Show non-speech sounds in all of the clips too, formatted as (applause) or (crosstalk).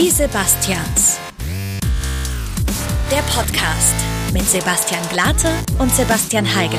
Die Sebastians. Der Podcast mit Sebastian Glate und Sebastian Heigel.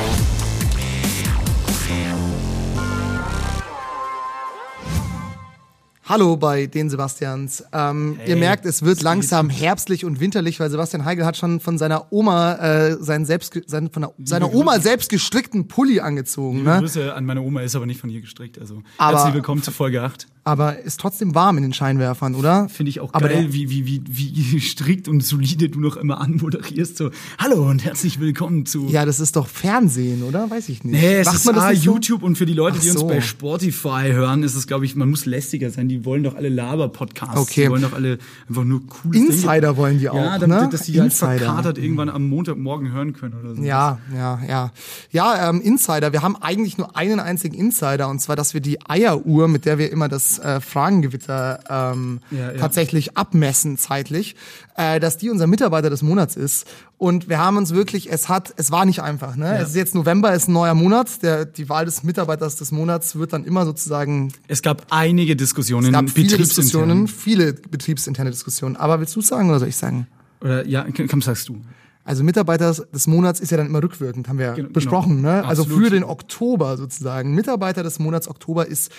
Hallo bei den Sebastians. Ähm, Hey, ihr merkt, es wird langsam herbstlich und winterlich, weil Sebastian Heigel hat schon von seiner Oma äh, seinen selbst seinen, von der, seiner Oma selbst gestrickten Pulli angezogen. Liebe Ne? Grüße an meine Oma, ist aber nicht von ihr gestrickt. Also Aber- herzlich willkommen zu Folge 8. Aber ist trotzdem warm in den Scheinwerfern, oder? Finde ich auch Aber geil, der- wie, wie, wie, wie (laughs) strikt und solide du noch immer anmoderierst. So, hallo und herzlich willkommen zu... Ja, das ist doch Fernsehen, oder? Weiß ich nicht. Nee, es Macht ist man das ah, nicht so? YouTube und für die Leute, Ach die uns so. bei Spotify hören, ist es, glaube ich, man muss lästiger sein. Die wollen doch alle Laber-Podcasts. Okay. Die wollen doch alle einfach nur cool Insider wollen die auch, Ja, damit, ne? dass die halt Insider. verkatert irgendwann am Montagmorgen hören können oder so. Ja, ja, ja. Ja, ähm, Insider. Wir haben eigentlich nur einen einzigen Insider und zwar, dass wir die Eieruhr, mit der wir immer das äh, Fragengewitter ähm, Ja, ja. tatsächlich abmessen zeitlich, äh, dass die unser Mitarbeiter des Monats ist. Und wir haben uns wirklich, es hat, es war nicht einfach. Ne? Es ist jetzt November, es ist ein neuer Monat. Der, die Wahl des Mitarbeiters des Monats wird dann immer sozusagen Es gab einige Diskussionen, es gab viele. Diskussionen, viele betriebsinterne Diskussionen. Aber willst du sagen oder soll ich sagen? Oder, ja, komm, sagst du. Also Mitarbeiter des Monats ist ja dann immer rückwirkend, haben wir ja Genau, besprochen. Ne? Also Absolut. für den Oktober sozusagen. Mitarbeiter des Monats Oktober ist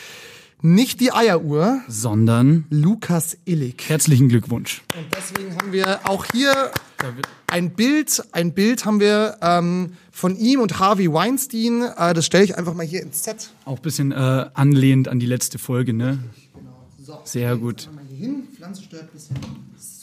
nicht die Eieruhr, Sondern Lukas Illig. herzlichen Glückwunsch. Und deswegen haben wir auch hier ein Bild, ein Bild haben wir ähm, von ihm und Harvey Weinstein. Äh, das stelle ich einfach mal hier ins Set. Auch ein bisschen äh, anlehnend an die letzte Folge, ne? Sehr gut. Hin, Pflanze stört ein bisschen.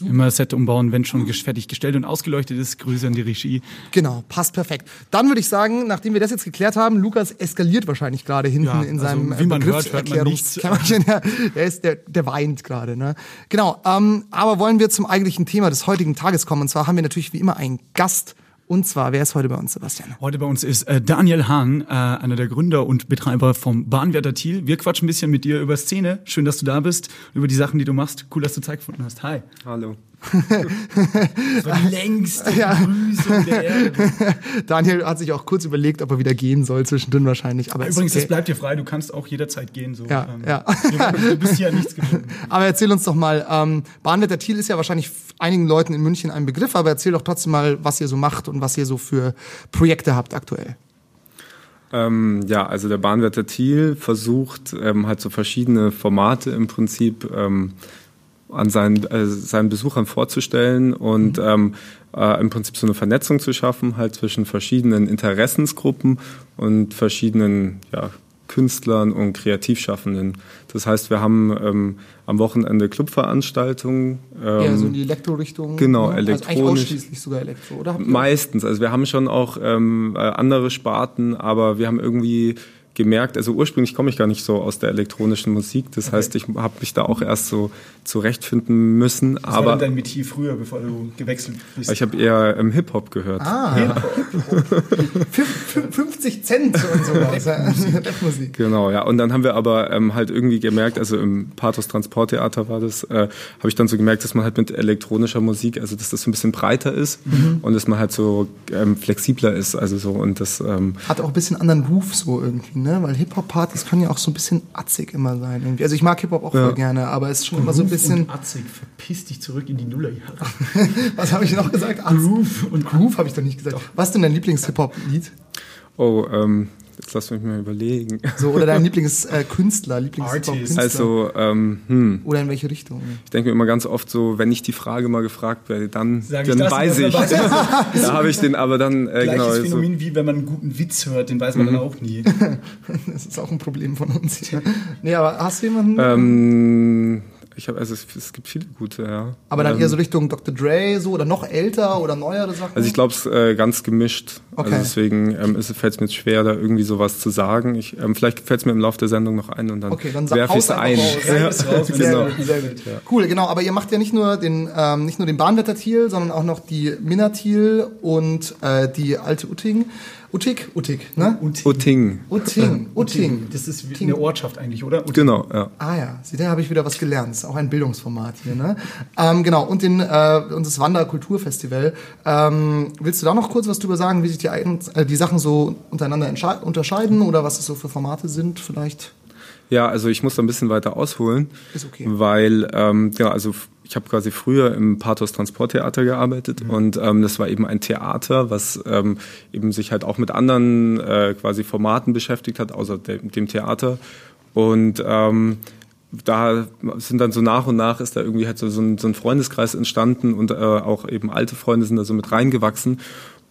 Immer Set umbauen, wenn schon ges- fertig gestellt und ausgeleuchtet ist. Grüße an die Regie. Genau, passt perfekt. Dann würde ich sagen, nachdem wir das jetzt geklärt haben, Lukas eskaliert wahrscheinlich gerade hinten Ja, in also seinem wie man hört, hört man. (laughs) Ja, der ist der, der weint gerade. Ne? Genau. Ähm, aber wollen wir zum eigentlichen Thema des heutigen Tages kommen? Und zwar haben wir natürlich wie immer einen Gast. Und zwar, wer ist heute bei uns, Sebastian? Heute bei uns ist äh, Daniel Hahn, äh, einer der Gründer und Betreiber vom Bahnwärter Thiel. Wir quatschen ein bisschen mit dir über Szene. Schön, dass du da bist, über die Sachen, die du machst. Cool, dass du Zeit gefunden hast. Hi. Hallo. (laughs) Das war die längste Grüße der Erde. (laughs) Daniel hat sich auch kurz überlegt, ob er wieder gehen soll, zwischendrin wahrscheinlich. Aber Übrigens, das okay. bleibt dir frei. Du kannst auch jederzeit gehen. So. Ja, ähm, ja. Du, du bist hier an nichts gebunden. (laughs) Aber erzähl uns doch mal, ähm, Bahnwetter Thiel ist ja wahrscheinlich einigen Leuten in München ein Begriff, aber erzähl doch trotzdem mal, was ihr so macht und was ihr so für Projekte habt aktuell. Ähm, ja, also der Bahnwärter Thiel versucht ähm, halt so verschiedene Formate im Prinzip ähm, an seinen, äh, seinen Besuchern vorzustellen und ähm, äh, im Prinzip so eine Vernetzung zu schaffen, halt zwischen verschiedenen Interessensgruppen und verschiedenen ja, Künstlern und Kreativschaffenden. Das heißt, wir haben ähm, am Wochenende Clubveranstaltungen. Ähm, Eher so in die Elektro-Richtung. genau, ne? Also eigentlich elektronisch. ausschließlich sogar Elektro, oder? Meistens. Also wir haben schon auch ähm, äh, andere Sparten, aber wir haben irgendwie gemerkt, also ursprünglich komme ich gar nicht so aus der elektronischen Musik. Das heißt, ich habe mich da auch erst so zurechtfinden müssen. Was war aber denn dein Metier früher, bevor du gewechselt bist? ich habe eher ähm, Hip-Hop gehört. Ah, Fünf- fünf- 50 Cent und sowas. (laughs) ja. Rapmusik. Genau, ja. Und dann haben wir aber ähm, halt irgendwie gemerkt, also im Pathos Transporttheater war das, äh, habe ich dann so gemerkt, dass man halt mit elektronischer Musik, also dass das so ein bisschen breiter ist und dass man halt so ähm, flexibler ist, also so und das ähm, Hat auch ein bisschen anderen Ruf so irgendwie, ne? Weil Hip-Hop-Partys können ja auch so ein bisschen atzig immer sein. Irgendwie. Also ich mag Hip-Hop auch voll gerne, aber es ist schon immer so ein bisschen. Und Atzig, verpiss dich zurück in die Nullerjahre. (laughs) Was habe ich noch gesagt? Groove. Und Groove habe ich doch nicht gesagt. Was ist denn dein Lieblings-Hip-Hop-Lied? oh, ähm, jetzt lass mich mal überlegen. So, oder dein (laughs) Lieblings-Künstler, Artist. Lieblings-Hip-Hop-Künstler? Also, ähm, hm, oder in welche Richtung? ich denke mir immer ganz oft so, wenn ich die Frage mal gefragt werde, dann, Sag ich dann das, weiß dann ich. weiß (laughs) ich. da habe ich den aber dann, äh, Gleiches genau. So, Phänomen wie wenn man einen guten Witz hört, den weiß man dann auch nie. (laughs) Das ist auch ein Problem von uns hier. Nee, aber hast du jemanden? ähm, ich habe, also es, es gibt viele gute, ja. aber dann ähm, eher so Richtung Dr. Dre so oder noch älter oder neuere Sachen? Also ich glaube es äh, ganz gemischt. Okay. Also deswegen ähm, fällt es mir schwer, da irgendwie sowas zu sagen. Ich, ähm, vielleicht fällt es mir im Laufe der Sendung noch ein und dann, Okay, dann werfe ich es ein. Ja, (laughs) genau. gut, sehr gut. Cool, genau. Aber ihr macht ja nicht nur den, ähm, nicht nur den Bahnwetter Thiel, sondern auch noch die Minna Thiel und äh, die alte Utting. Uttig? Uttig, ne? Utting. Utting. Utting. Das ist wie eine Ortschaft eigentlich, oder? Utting. Genau, ja. Ah ja, sieh, da habe ich wieder was gelernt. Das ist auch ein Bildungsformat hier, ne? Ähm, genau, und, den, äh, und das Wanderkulturfestival. Ähm, willst du da noch kurz was drüber sagen, wie sich die, äh, die Sachen so untereinander unterscheiden oder was es so für Formate sind vielleicht? Ja, also ich muss da ein bisschen weiter ausholen, Ist okay. weil ähm, ja, also ich habe quasi früher im Pathos Transporttheater gearbeitet Mhm. und ähm, das war eben ein Theater, was ähm, eben sich halt auch mit anderen äh, quasi Formaten beschäftigt hat, außer dem, dem Theater und ähm, da sind dann so nach und nach ist da irgendwie halt so, so, ein, so ein Freundeskreis entstanden und äh, auch eben alte Freunde sind da so mit reingewachsen.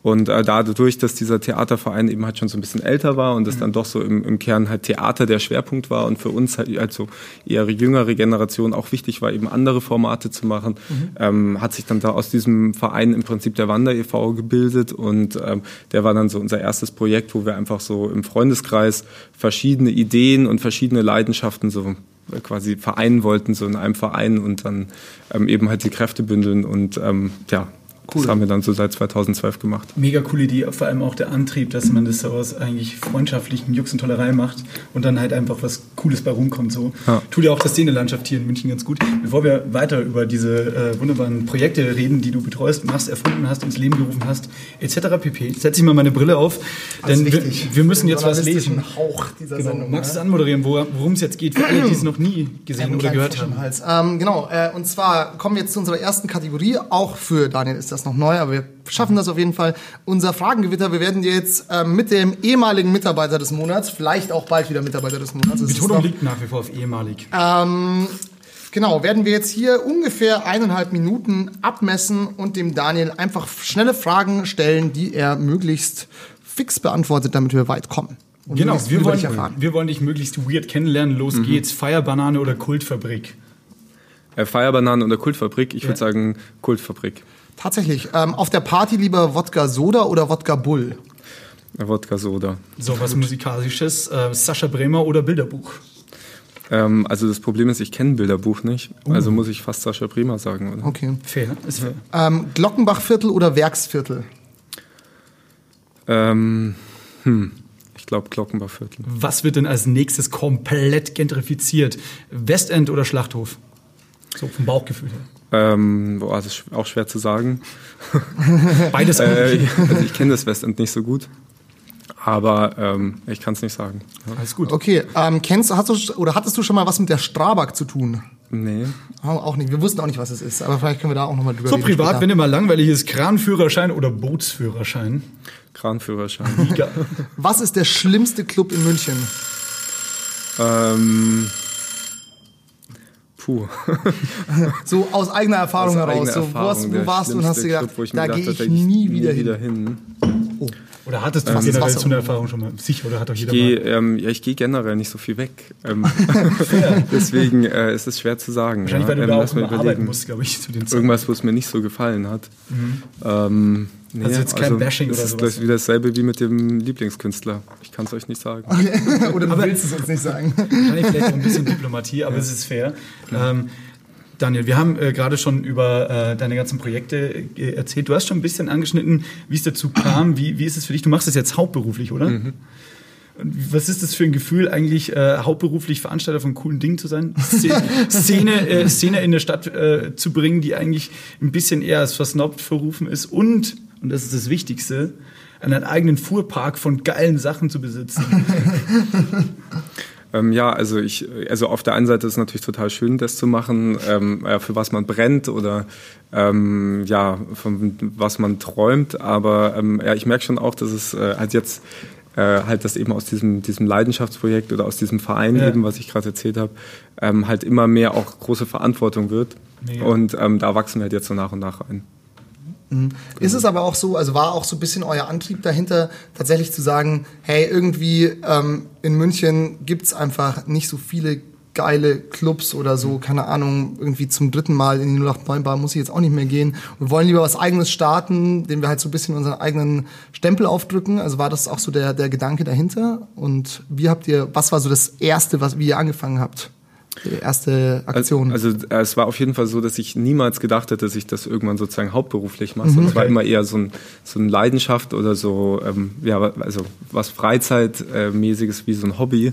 Und äh, dadurch, dass dieser Theaterverein eben halt schon so ein bisschen älter war und es dann doch so im, im Kern halt Theater der Schwerpunkt war und für uns halt also eher jüngere Generation auch wichtig war, eben andere Formate zu machen, ähm, hat sich dann da aus diesem Verein im Prinzip der Wander e.V. gebildet und ähm, der war dann so unser erstes Projekt, wo wir einfach so im Freundeskreis verschiedene Ideen und verschiedene Leidenschaften so äh, quasi vereinen wollten, so in einem Verein und dann ähm, eben halt die Kräfte bündeln und ähm, ja, das haben wir dann so seit 2012 gemacht. Mega coole Idee, vor allem auch der Antrieb, dass man das so aus eigentlich freundschaftlichen Jux und Tollerei macht und dann halt einfach was Cooles bei rumkommt. So. Ja. Tut ja auch der Szenelandschaft hier in München ganz gut. Bevor wir weiter über diese äh, wunderbaren Projekte reden, die du betreust, machst, erfunden hast, ins Leben gerufen hast, etc. pp. Setze ich mal meine Brille auf, denn wir, wir müssen jetzt was lesen. Hauch dieser Genau. Sendung. Magst du ne? es anmoderieren, wo- worum es jetzt geht, für alle, die es noch nie gesehen einen oder gehört haben? Ähm, genau, äh, und zwar kommen wir jetzt zu unserer ersten Kategorie. Auch für Daniel ist das noch neu, aber wir schaffen das auf jeden Fall. Unser Fragengewitter, wir werden jetzt ähm, mit dem ehemaligen Mitarbeiter des Monats, vielleicht auch bald wieder Mitarbeiter des Monats. ist Betonung noch- liegt nach wie vor auf ehemalig. Ähm, genau, werden wir jetzt hier ungefähr eineinhalb Minuten abmessen und dem Daniel einfach schnelle Fragen stellen, die er möglichst fix beantwortet, damit wir weit kommen. Und Genau, wir wollen, dich erfahren. wir wollen dich möglichst weird kennenlernen. Los geht's. Feierbanane oder Kultfabrik? Äh, Feierbanane oder Kultfabrik? Ich Ja. würde sagen Kultfabrik. Tatsächlich. Ähm, auf der Party lieber Wodka Soda oder Wodka Bull? Wodka Soda. So, was Musikalisches. Äh, Sascha Bremer oder Bilderbuch? Ähm, also das Problem ist, ich kenne Bilderbuch nicht. Also muss ich fast Sascha Bremer sagen, oder? Okay. Fair, ist fair. Ähm, Glockenbachviertel oder Werksviertel? Ähm, hm, ich glaube Glockenbachviertel. Was wird denn als nächstes komplett gentrifiziert? Westend oder Schlachthof? So vom Bauchgefühl her. Ähm, boah, das ist auch schwer zu sagen. (laughs) Beides Äh, also ich kenne das Westend nicht so gut. Aber ähm, ich kann es nicht sagen. Alles gut. Okay, ähm, kennst hast du oder hattest du schon mal was mit der Strabag zu tun? Nee. Oh, auch nicht. Wir wussten auch nicht, was es ist, aber vielleicht können wir da auch nochmal drüber So reden. privat, später. wenn ihr mal langweilig ist, Kranführerschein oder Bootsführerschein? Kranführerschein. Was ist der schlimmste Club in München? ähm, puh. (laughs) So aus eigener Erfahrung Aus heraus. eigener So, wo, Erfahrung, hast, wo warst du und hast dir gedacht, Club, wo da gehe ich nie wieder hin. wieder hin. Oder hattest du Ähm, generell so eine Erfahrung schon mal? Sicher, oder hat doch Ich jeder gehe mal? ähm, ja, ich gehe generell nicht so viel weg. Ähm, (laughs) (laughs) deswegen äh, ist es schwer zu sagen. Wahrscheinlich, ja. weil du Ähm, da auch mal immer arbeiten musst, glaube ich, zu den Zeiten. Irgendwas, wo es mir nicht so gefallen hat. Ähm, nee, Also jetzt kein Bashing es oder ist sowas. das wieder dasselbe wie mit dem Lieblingskünstler. Ich kann es euch nicht sagen. (laughs) Oder du willst es uns nicht sagen. Wahrscheinlich vielleicht auch ein bisschen Diplomatie, aber es ist fair. Ähm, Daniel, wir haben äh, gerade schon über äh, deine ganzen Projekte äh, erzählt. Du hast schon ein bisschen angeschnitten, wie es dazu kam. Wie, wie ist es für dich? Du machst das jetzt hauptberuflich, oder? Und Was ist das für ein Gefühl, eigentlich äh, hauptberuflich Veranstalter von coolen Dingen zu sein? Szene, (laughs) Szene, äh, Szene in der Stadt äh, zu bringen, die eigentlich ein bisschen eher als versnobbt verrufen ist und, und das ist das Wichtigste, einen eigenen Fuhrpark von geilen Sachen zu besitzen. (laughs) Ähm, ja, also ich, also auf der einen Seite ist es natürlich total schön, das zu machen, ähm, ja, für was man brennt oder ähm, ja, von was man träumt. Aber ähm, ja, ich merke schon auch, dass es äh, halt jetzt äh, halt das eben aus diesem, diesem Leidenschaftsprojekt oder aus diesem Verein Ja. eben, was ich gerade erzählt habe, ähm, halt immer mehr auch große Verantwortung wird. Mega. Und ähm, da wachsen wir halt jetzt so nach und nach ein. Ist es aber auch so, also war auch so ein bisschen euer Antrieb dahinter, tatsächlich zu sagen, hey, irgendwie ähm, in München gibt's einfach nicht so viele geile Clubs oder so, keine Ahnung, irgendwie zum dritten Mal in die 089 Bar muss ich jetzt auch nicht mehr gehen. Wir wollen lieber was eigenes starten, dem wir halt so ein bisschen unseren eigenen Stempel aufdrücken. Also war das auch so der, der Gedanke dahinter? Und wie habt ihr, was war so das erste, was, wie ihr angefangen habt? Erste Aktion? Also, also äh, es war auf jeden Fall so, dass ich niemals gedacht hätte, dass ich das irgendwann sozusagen hauptberuflich mache. sondern Es war immer eher so ein, so eine Leidenschaft oder so, ähm, ja, also was Freizeitmäßiges wie so ein Hobby.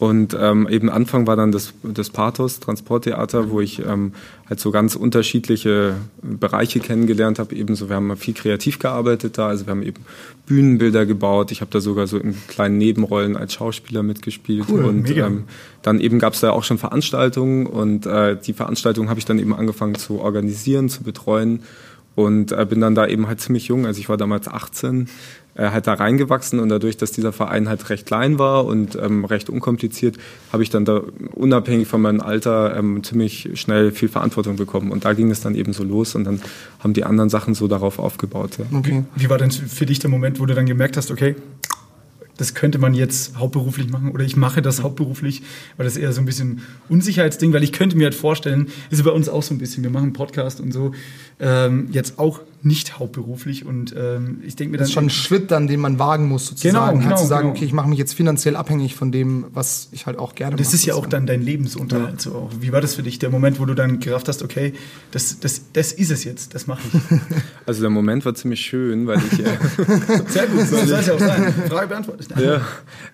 Und ähm, eben Anfang war dann das, das Pathos, Transporttheater, wo ich ähm, halt so ganz unterschiedliche Bereiche kennengelernt habe. Ebenso, wir haben viel kreativ gearbeitet da, also wir haben eben Bühnenbilder gebaut. Ich habe da sogar so in kleinen Nebenrollen als Schauspieler mitgespielt. Cool, und mega. ähm, dann eben gab es da auch schon Veranstaltungen und äh, die Veranstaltungen habe ich dann eben angefangen zu organisieren, zu betreuen und äh, bin dann da eben halt ziemlich jung, also ich war damals 18, äh, halt da reingewachsen und dadurch, dass dieser Verein halt recht klein war und ähm, recht unkompliziert, habe ich dann da unabhängig von meinem Alter ähm, ziemlich schnell viel Verantwortung bekommen und da ging es dann eben so los und dann haben die anderen Sachen so darauf aufgebaut. Ja. Okay. Wie war denn für dich der Moment, wo du dann gemerkt hast, okay, das könnte man jetzt hauptberuflich machen oder ich mache das hauptberuflich, weil das eher so ein bisschen Unsicherheitsding, weil ich könnte mir halt vorstellen, ist bei uns auch so ein bisschen, wir machen einen Podcast und so, ähm, jetzt auch nicht hauptberuflich und ähm, ich denke mir dann... Das ist schon ein Schritt dann, den man wagen muss, sozusagen. Genau, halt genau, zu sagen, genau. okay, ich mache mich jetzt finanziell abhängig von dem, was ich halt auch gerne Das mache. ist ja auch dann dein Lebensunterhalt. So auch. Wie war das für dich, der Moment, wo du dann gerafft hast, okay, das, das, das ist es jetzt, das mache ich. (laughs) Also der Moment war ziemlich schön, weil ich... Äh, (laughs) Sehr gut, so soll es ja auch sein. Frage beantwortet. (laughs) Ja,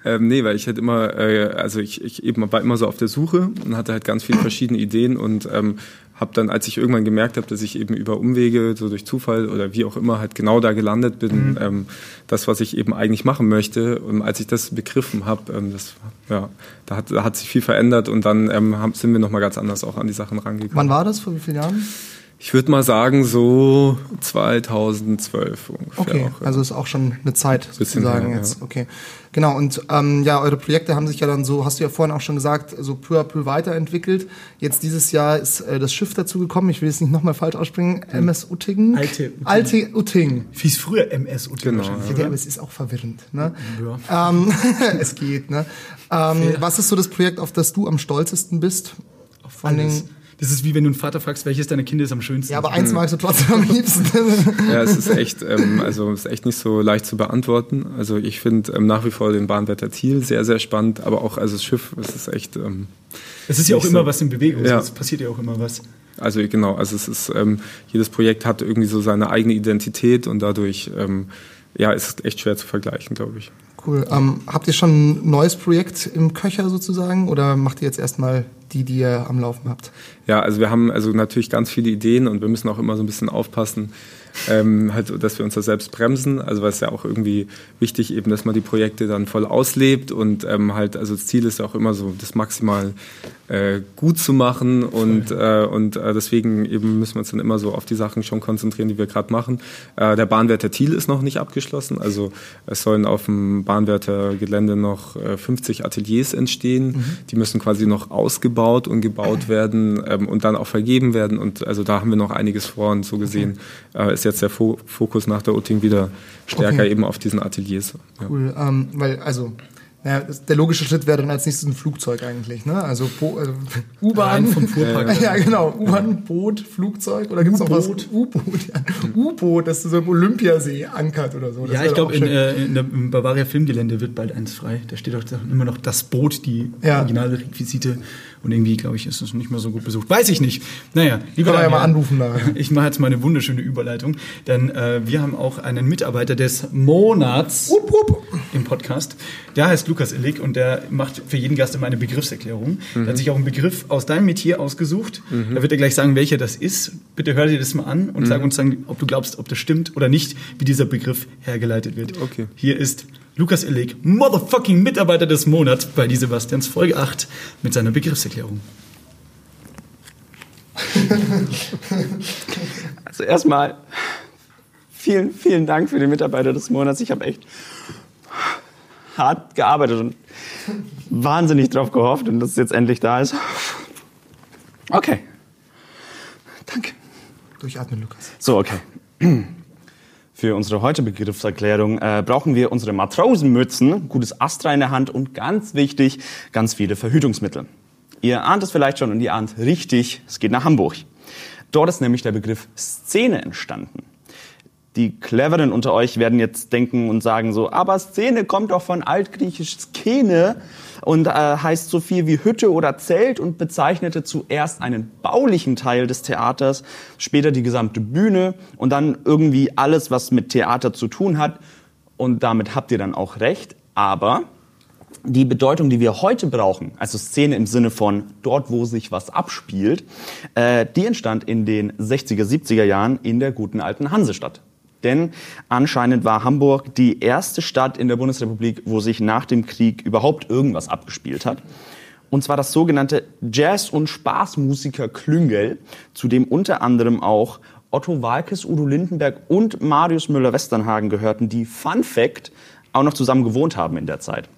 ähm, nee, weil ich halt immer, äh, also ich, ich eben war immer so auf der Suche und hatte halt ganz viele verschiedene Ideen und ähm, habe dann, als ich irgendwann gemerkt habe, dass ich eben über Umwege, so durch Zufall oder wie auch immer, halt genau da gelandet bin, ähm, das, was ich eben eigentlich machen möchte, und als ich das begriffen habe, ähm, das, ja, da hat, da hat sich viel verändert und dann ähm, haben, sind wir nochmal ganz anders auch an die Sachen rangegangen. Wann war das? Vor wie vielen Jahren? Ich würde mal sagen, so 2012 ungefähr. Okay, auch, ja. also ist auch schon eine Zeit Bisschen sozusagen her, jetzt. Okay, genau. Und ähm, ja, eure Projekte haben sich ja dann so, hast du ja vorhin auch schon gesagt, so peu à peu weiterentwickelt. Jetzt dieses Jahr ist äh, das Schiff dazu gekommen. Ich will es nicht nochmal falsch aussprechen. MS Utting. Alte Utting. Alte Utting. Hieß früher MS und Genau, Ja, aber es ist auch verwirrend. Ne? Ja. Ähm, (laughs) es geht. Ne? Ähm, was ist so das Projekt, auf das du am stolzesten bist? Den, Alles. Das ist wie wenn du einen Vater fragst, welches deiner Kinder ist am schönsten. ja, aber eins magst du trotzdem am liebsten. (laughs) Ja, es ist echt, ähm, also es ist echt nicht so leicht zu beantworten. Also ich finde ähm, nach wie vor den Bahnwetter Thiel sehr, sehr spannend, aber auch also das Schiff, es ist echt, ähm, es ist ja auch immer so- was in Bewegung. Ja. Es passiert ja auch immer was. also genau, also es ist, ähm, jedes Projekt hat irgendwie so seine eigene Identität und dadurch, ähm, ja, ist es echt schwer zu vergleichen, glaube ich. Cool. Ähm, habt ihr schon ein neues Projekt im Köcher sozusagen oder macht ihr jetzt erstmal die, die ihr am Laufen habt? Ja, also wir haben also natürlich ganz viele Ideen und wir müssen auch immer so ein bisschen aufpassen, ähm, halt, dass wir uns da selbst bremsen. Also weil es ja auch irgendwie wichtig eben, dass man die Projekte dann voll auslebt und ähm, halt, also das Ziel ist ja auch immer so, das maximal äh, gut zu machen und, äh, und äh, deswegen eben müssen wir uns dann immer so auf die Sachen schon konzentrieren, die wir gerade machen. Äh, der Bahnwärter Thiel ist noch nicht abgeschlossen, also es sollen auf dem Bahnwärter Gelände noch äh, 50 Ateliers entstehen. Die müssen quasi noch ausgebaut und gebaut (clears throat) werden ähm, und dann auch vergeben werden und also da haben wir noch einiges vor und so gesehen äh, ist jetzt der Fo Fokus nach der Utting wieder stärker Okay. eben auf diesen Ateliers. Ja. Cool. Ähm, weil, also, naja, der logische Schritt wäre dann als nächstes ein Flugzeug eigentlich, ne? Also äh, (laughs) U-Bahn. Vom Fuhrpark. (laughs) Ja, genau. U-Bahn, Boot, Flugzeug oder gibt's noch was? U-Boot. U-Boot, ja. U-Boot, das so im Olympiasee ankert oder so. Das Ja, ich glaube, in, äh, in der im Bavaria Filmgelände wird bald eins frei. Da steht auch immer noch das Boot, die Ja. originale Requisite. Und irgendwie, glaube ich, ist es nicht mehr so gut besucht. Weiß ich nicht. Naja, lieber Kann man ja mal Daniel, anrufen nachher. (laughs) Ich mache jetzt mal eine wunderschöne Überleitung, denn äh, wir haben auch einen Mitarbeiter des Monats Wupp, wupp. im Podcast. Der heißt Lukas Illig und der macht für jeden Gast immer eine Begriffserklärung. Der hat sich auch einen Begriff aus deinem Metier ausgesucht. Da wird er gleich sagen, welcher das ist. Bitte hör dir das mal an und sag uns dann, ob du glaubst, ob das stimmt oder nicht, wie dieser Begriff hergeleitet wird. Okay. Hier ist Lukas Illig, motherfucking Mitarbeiter des Monats bei die Sebastians Folge 8 mit seiner Begriffserklärung. (laughs) Also erstmal vielen, vielen Dank für den Mitarbeiter des Monats. Ich habe echt hart gearbeitet und wahnsinnig drauf gehofft und dass es jetzt endlich da ist. Okay. Danke. Durchatmen, Lukas. So, okay. Für unsere heutige Begriffserklärung äh, brauchen wir unsere Matrosenmützen, gutes Astra in der Hand und ganz wichtig, ganz viele Verhütungsmittel. Ihr ahnt es vielleicht schon und ihr ahnt richtig, es geht nach Hamburg. Dort ist nämlich der Begriff Szene entstanden. Die Cleveren unter euch werden jetzt denken und sagen so, aber Szene kommt doch von altgriechisch Skene und äh, heißt so viel wie Hütte oder Zelt und bezeichnete zuerst einen baulichen Teil des Theaters, später die gesamte Bühne und dann irgendwie alles, was mit Theater zu tun hat. Und damit habt ihr dann auch recht. Aber die Bedeutung, die wir heute brauchen, also Szene im Sinne von dort, wo sich was abspielt, äh, die entstand in den 60er, 70er Jahren in der guten alten Hansestadt. Denn anscheinend war Hamburg die erste Stadt in der Bundesrepublik, wo sich nach dem Krieg überhaupt irgendwas abgespielt hat. Und zwar das sogenannte Jazz- und Spaßmusiker Klüngel, zu dem unter anderem auch Otto Walkes, Udo Lindenberg und Marius Müller-Westernhagen gehörten, die Fun Fact auch noch zusammen gewohnt haben in der Zeit.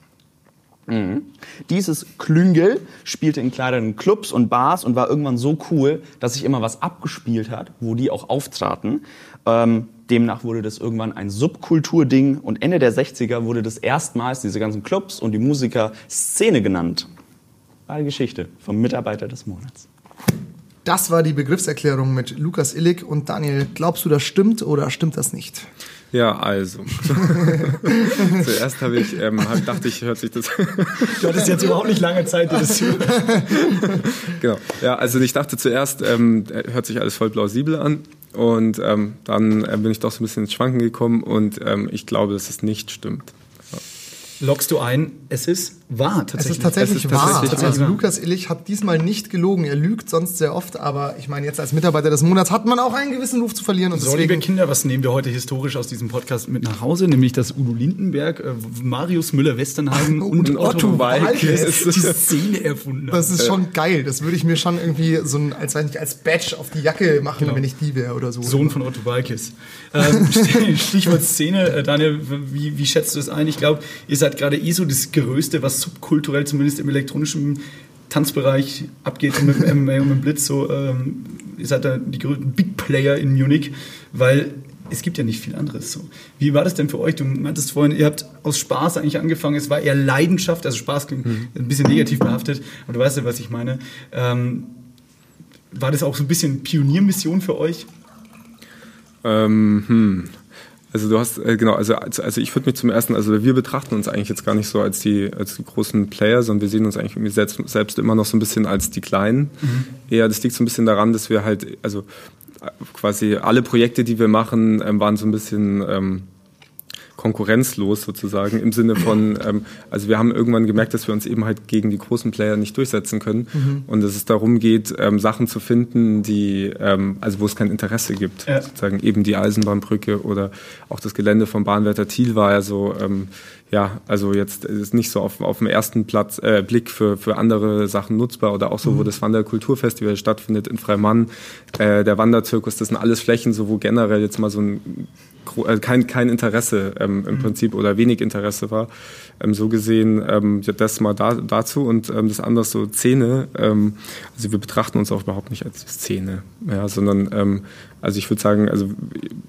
Mhm. Dieses Klüngel spielte in kleineren Clubs und Bars und war irgendwann so cool, dass sich immer was abgespielt hat, wo die auch auftraten. Ähm, demnach wurde das irgendwann ein Subkulturding und Ende der 60er wurde das erstmals diese ganzen Clubs und die Musiker Szene genannt. War die Geschichte vom Mitarbeiter des Monats. Das war die Begriffserklärung mit Lukas Illig und Daniel. Glaubst du, das stimmt oder stimmt das nicht? Ja, also. (laughs) Zuerst habe ich, ähm, hab, dachte ich, hört sich das. du hattest jetzt überhaupt nicht lange Zeit, dir das zu (laughs) Genau. Ja, also ich dachte zuerst, ähm, hört sich alles voll plausibel an. Und ähm, dann äh, bin ich doch so ein bisschen ins Schwanken gekommen und ähm, ich glaube, dass es nicht stimmt. Lockst du ein, es ist wahr tatsächlich. Es ist tatsächlich, es ist wahr. Tatsächlich also wahr. Lukas Illich hat diesmal nicht gelogen. Er lügt sonst sehr oft, aber ich meine, jetzt als Mitarbeiter des Monats hat man auch einen gewissen Ruf zu verlieren. Und so, deswegen liebe Kinder, was nehmen wir heute historisch aus diesem Podcast mit nach Hause? Nämlich, dass Udo Lindenberg, äh, Marius Müller-Westernhagen (laughs) und, und, Otto, Otto Walkes die Szene erfunden haben. Das ist schon geil. Das würde ich mir schon irgendwie so ein, als, weiß nicht, als Badge auf die Jacke machen, genau. wenn ich die wäre oder so. Sohn von Otto Walkes. Ähm, (laughs) Stichwort Szene. Äh, Daniel, wie, wie schätzt du das ein? Ich glaube, ihr seid gerade eh so das Größte, was subkulturell zumindest im elektronischen Tanzbereich abgeht mit dem MMA und mit dem Blitz. So, ähm, ihr seid da die größten Big Player in Munich, weil es gibt ja nicht viel anderes. So. Wie war das denn für euch? Du meintest vorhin, ihr habt aus Spaß eigentlich angefangen. Es war eher Leidenschaft, also Spaß klingt mhm. ein bisschen negativ behaftet, aber du weißt ja, was ich meine. Ähm, war das auch so ein bisschen Pioniermission für euch? Ähm, hm. Also du hast, äh, genau, also, also ich würde mich zum ersten, also wir betrachten uns eigentlich jetzt gar nicht so als die, als die großen Player, sondern wir sehen uns eigentlich irgendwie selbst, selbst immer noch so ein bisschen als die Kleinen. Mhm. Eher, das liegt so ein bisschen daran, dass wir halt, also quasi alle Projekte, die wir machen, ähm, waren so ein bisschen ähm, konkurrenzlos sozusagen im Sinne von, (clears throat) ähm, also wir haben irgendwann gemerkt, dass wir uns eben halt gegen die großen Player nicht durchsetzen können mhm. und dass es darum geht, ähm, Sachen zu finden, die, ähm, also wo es kein Interesse gibt, ja. sozusagen eben die Eisenbahnbrücke oder auch das Gelände vom Bahnwärter Thiel war ja so, ähm, ja, also jetzt ist nicht so auf, auf dem ersten Platz, äh, Blick für, für andere Sachen nutzbar oder auch so, mhm. wo das Wanderkulturfestival stattfindet in Freimann, äh, der Wanderzirkus, das sind alles Flächen, so wo generell jetzt mal so ein äh, kein, kein Interesse ähm, im mhm. Prinzip oder wenig Interesse war. Ähm, so gesehen ähm, das mal da, dazu und ähm, das andere so Szene. Ähm, also wir betrachten uns auch überhaupt nicht als Szene, ja, sondern ähm, also ich würde sagen, also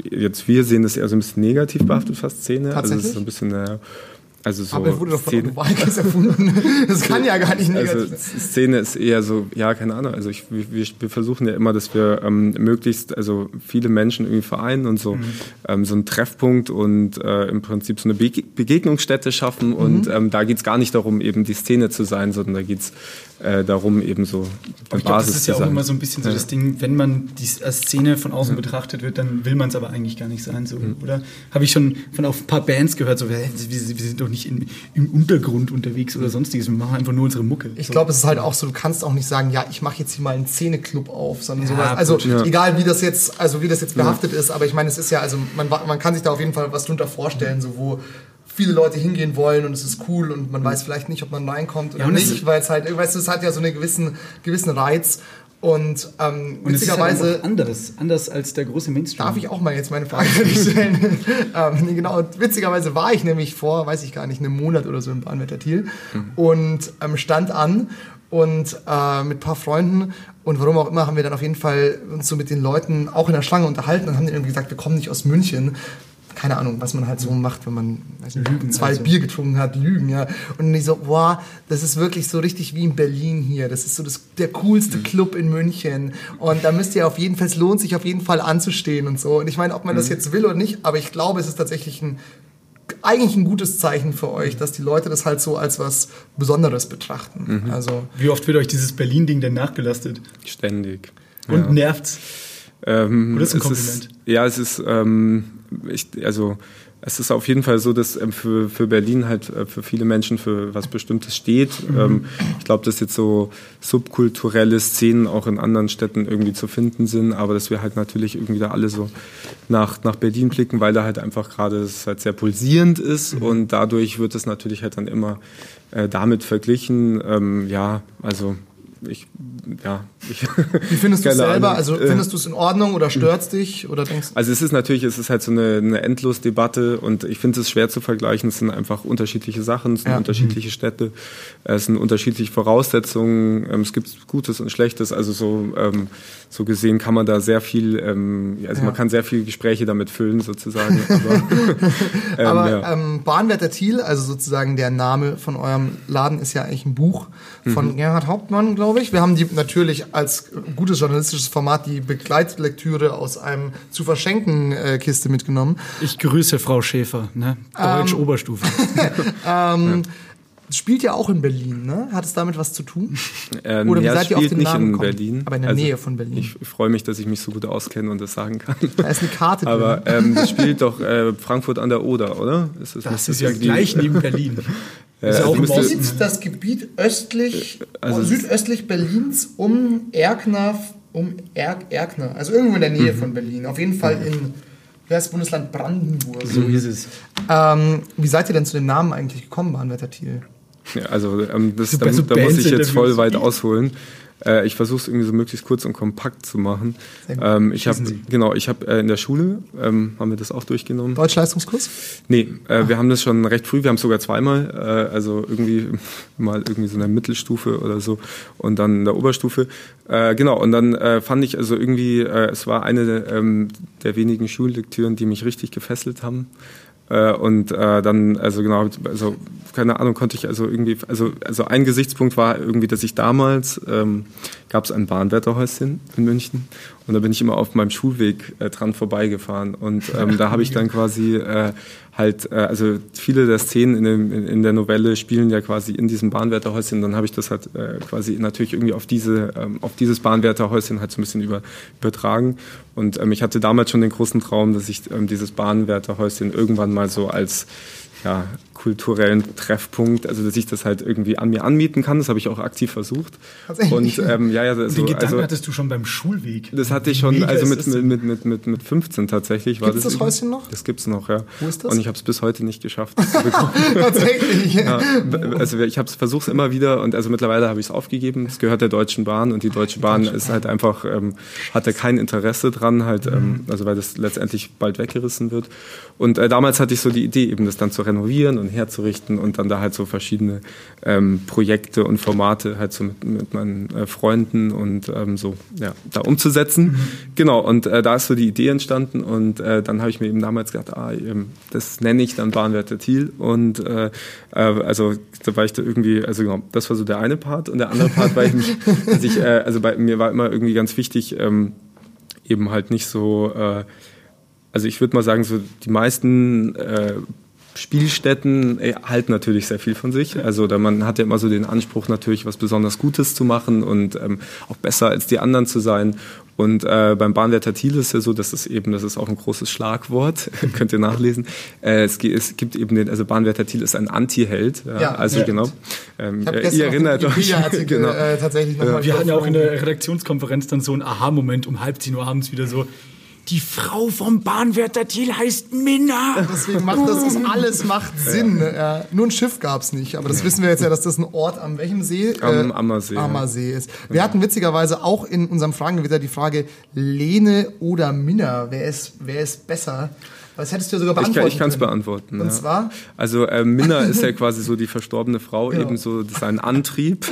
jetzt wir sehen das eher so ein bisschen negativ behaftet, fast Szene. Also es ist so ein bisschen äh, also so Aber er wurde doch von Otto Walkes erfunden. Das kann ja gar nicht negativ sein. Also Szene ist eher so, ja, keine Ahnung. Also ich, wir, wir versuchen ja immer, dass wir ähm, möglichst, also viele Menschen irgendwie vereinen und so, mhm. ähm, so einen Treffpunkt und äh, im Prinzip so eine Be Begegnungsstätte schaffen. Mhm. Und ähm, da geht's gar nicht darum, eben die Szene zu sein, sondern da geht's äh, darum, eben so eine glaub, Basis Das ist ja auch immer so ein bisschen so ja. das Ding, wenn man die Szene von außen ja. betrachtet wird, dann will man es aber eigentlich gar nicht sein, so, mhm. oder? Habe ich schon von auf ein paar Bands gehört, so, wir, wir sind doch nicht in, im Untergrund unterwegs oder sonstiges, wir machen einfach nur unsere Mucke. Ich so. glaube, es ist halt auch so, du kannst auch nicht sagen, ja, ich mache jetzt hier mal einen Szeneclub auf, sondern ja, sowas. Also gut, egal wie das jetzt, also wie das jetzt behaftet ist, aber ich meine, es ist ja, also man, man kann sich da auf jeden Fall was drunter vorstellen, so wo viele Leute hingehen wollen und es ist cool und man weiß vielleicht nicht, ob man reinkommt oder ja, nicht, weil es halt, weißt du, es hat ja so einen gewissen, gewissen Reiz. Und, ähm, und witzigerweise. Es ist halt anders, anders als der große Mainstream. Darf ich auch mal jetzt meine Frage stellen? (laughs) ähm, genau, witzigerweise war ich nämlich vor, weiß ich gar nicht, einem Monat oder so im Bahnwetter Thiel mhm. und ähm, stand an und äh, mit ein paar Freunden und warum auch immer haben wir dann auf jeden Fall uns so mit den Leuten auch in der Schlange unterhalten und haben denen irgendwie gesagt, wir kommen nicht aus München, keine Ahnung, was man halt so macht, wenn man nicht, Lügen, zwei also. Bier getrunken hat, Lügen, ja. Und ich so, boah, das ist wirklich so richtig wie in Berlin hier. Das ist so das, der coolste mhm. Club in München. Und da müsst ihr auf jeden Fall, es lohnt sich auf jeden Fall anzustehen und so. Und ich meine, ob man mhm. das jetzt will oder nicht, aber ich glaube, es ist tatsächlich ein eigentlich ein gutes Zeichen für euch, dass die Leute das halt so als was Besonderes betrachten. Mhm. Also Wie oft wird euch dieses Berlin-Ding denn nachgelastet? Ständig. Und ja. nervt's? Ähm, Oder ist ein Kompliment? Ist, ja, es ist, ähm, ich, also es ist auf jeden Fall so, dass ähm, für, für Berlin halt äh, für viele Menschen für was Bestimmtes steht. Ähm, ich glaube, dass jetzt so subkulturelle Szenen auch in anderen Städten irgendwie zu finden sind, aber dass wir halt natürlich irgendwie da alle so nach, nach Berlin blicken, weil da halt einfach gerade es halt sehr pulsierend ist und dadurch wird es natürlich halt dann immer äh, damit verglichen. Ähm, ja, also ich, ja, ich, Wie findest du es (laughs) selber? Ahnung. Also Äh, findest du es in Ordnung oder stört's dich? Oder denkst Also es ist natürlich, es ist halt so eine, eine Endlosdebatte und ich finde es schwer zu vergleichen. Es sind einfach unterschiedliche Sachen, es sind Ja. unterschiedliche Städte, es sind unterschiedliche Voraussetzungen, ähm, es gibt Gutes und Schlechtes. Also so, ähm, so gesehen kann man da sehr viel, ähm, also Ja. man kann sehr viele Gespräche damit füllen sozusagen. Aber, (laughs) ähm, Aber ja. ähm, Bahnwärter Thiel, also sozusagen der Name von eurem Laden, ist ja eigentlich ein Buch von Mhm. Gerhard Hauptmann, glaube ich. Wir haben die natürlich als gutes journalistisches Format die Begleitlektüre aus einem zu verschenken äh, Kiste mitgenommen. Ich grüße Frau Schäfer, ne? Deutsch Ähm. Oberstufe. (laughs) (laughs) Spielt ja auch in Berlin, ne? Hat es damit was zu tun? (laughs) Ähm, Oder wie ja, seid ihr auf den nicht Namen in gekommen? Berlin. Aber in der Also Nähe von Berlin. Ich freue mich, dass ich mich so gut auskenne und das sagen kann. Da ist eine Karte drin. Aber ähm, das spielt doch äh, Frankfurt an der Oder, oder? Ist das, Das ist ja gleich neben (laughs) Berlin. Äh, ist ja also auch. Gebiet, das Gebiet östlich, Also es- südöstlich Berlins um Erkner, um Erk, Erkner, also irgendwo in der Nähe Mhm. von Berlin. Auf jeden Fall in wer ist das Bundesland Brandenburg. So ist es. Ähm, wie seid ihr denn zu dem Namen eigentlich gekommen, Bahnwetter Thiel? Ja, also ähm, das, So da, so da muss ich jetzt voll weit ausholen. Äh, ich versuche es irgendwie so möglichst kurz und kompakt zu machen. Ähm, ich habe genau, ich habe äh, in der Schule ähm, haben wir das auch durchgenommen. Deutschleistungskurs? Nee, äh, wir haben das schon recht früh, wir haben es sogar zweimal, äh, also irgendwie (laughs) mal irgendwie so in der Mittelstufe oder so und dann in der Oberstufe. Äh, genau, und dann äh, fand ich also irgendwie, es war eine ähm, der wenigen Schullektüren, die mich richtig gefesselt haben. Äh, und äh, dann, also genau, also keine Ahnung, konnte ich also irgendwie, also, also ein Gesichtspunkt war irgendwie, dass ich damals, ähm, gab es ein Bahnwärterhäuschen in München und da bin ich immer auf meinem Schulweg äh, dran vorbeigefahren und ähm, da habe ich dann quasi äh, halt, äh, also viele der Szenen in, dem, in, der Novelle spielen ja quasi in diesem Bahnwärterhäuschen, dann habe ich das halt äh, quasi natürlich irgendwie auf diese, ähm, auf dieses Bahnwärterhäuschen halt so ein bisschen über, übertragen. Und ähm, ich hatte damals schon den großen Traum, dass ich ähm, dieses Bahnwärterhäuschen irgendwann mal so als ja, kulturellen Treffpunkt, also dass ich das halt irgendwie an mir anmieten kann. Das habe ich auch aktiv versucht. Tatsächlich? Und ähm, ja, ja, also, Den Gedanken also hattest du schon beim Schulweg. das hatte ich schon, Mega also mit, das mit, mit, mit, mit, mit 15 tatsächlich. War Gibt's das über- Häuschen noch? Das gibt's noch, ja. Wo ist das? Und ich habe es bis heute nicht geschafft, das zu bekommen. (laughs) Tatsächlich. ja, also ich habe versuche es immer wieder und also mittlerweile habe ich es aufgegeben. Es gehört der Deutschen Bahn und die Deutsche Bahn ist halt einfach ähm, hatte kein Interesse dran, halt ähm, also weil das letztendlich bald weggerissen wird. Und äh, damals hatte ich so die Idee, eben das dann zu renovieren und herzurichten und dann da halt so verschiedene ähm, Projekte und Formate halt so mit, mit meinen äh, Freunden und ähm, so ja da umzusetzen. Genau und äh, da ist so die Idee entstanden und äh, dann habe ich mir eben damals gedacht, ah, eben, das nenne ich dann Bahnwärter Thiel und äh, äh, also da war ich da irgendwie, also genau, das war so der eine Part und der andere Part war eben, (laughs) dass ich, äh, also bei mir war immer irgendwie ganz wichtig, ähm, eben halt nicht so, äh, also ich würde mal sagen, so die meisten äh, Spielstätten äh, halten natürlich sehr viel von sich. Also da man hat ja immer so den Anspruch natürlich was besonders Gutes zu machen und ähm, auch besser als die anderen zu sein. Und äh, beim Bahnwärter Thiel ist ja so, dass es eben, das ist auch ein großes Schlagwort, (laughs) könnt ihr nachlesen. Äh, es, es gibt eben den, also Bahnwärter Thiel ist ein Anti-Held. Ja, Ja, also ja. genau. Ähm, äh, ihr erinnert euch. (laughs) Genau. äh, tatsächlich nochmal Wir hatten ja auch in der Redaktionskonferenz dann so einen Aha-Moment um halb zehn Uhr abends wieder so. Die Frau vom Bahnwärter Thiel heißt Minna. Deswegen macht das, das alles macht Sinn. Ja. Nur ein Schiff gab's nicht, aber das wissen wir jetzt ja, dass das ein Ort am welchem See? Am Ammersee, ja. Ammersee ist. Wir hatten witzigerweise auch in unserem Fragengewitter die Frage Lene oder Minna. Wer ist, wer ist besser? Das hättest du ja sogar Ich kann beantworten ich kann es beantworten. Und ja. zwar? Also äh, Minna (laughs) ist ja quasi so die verstorbene Frau, Genau. eben so sein Antrieb.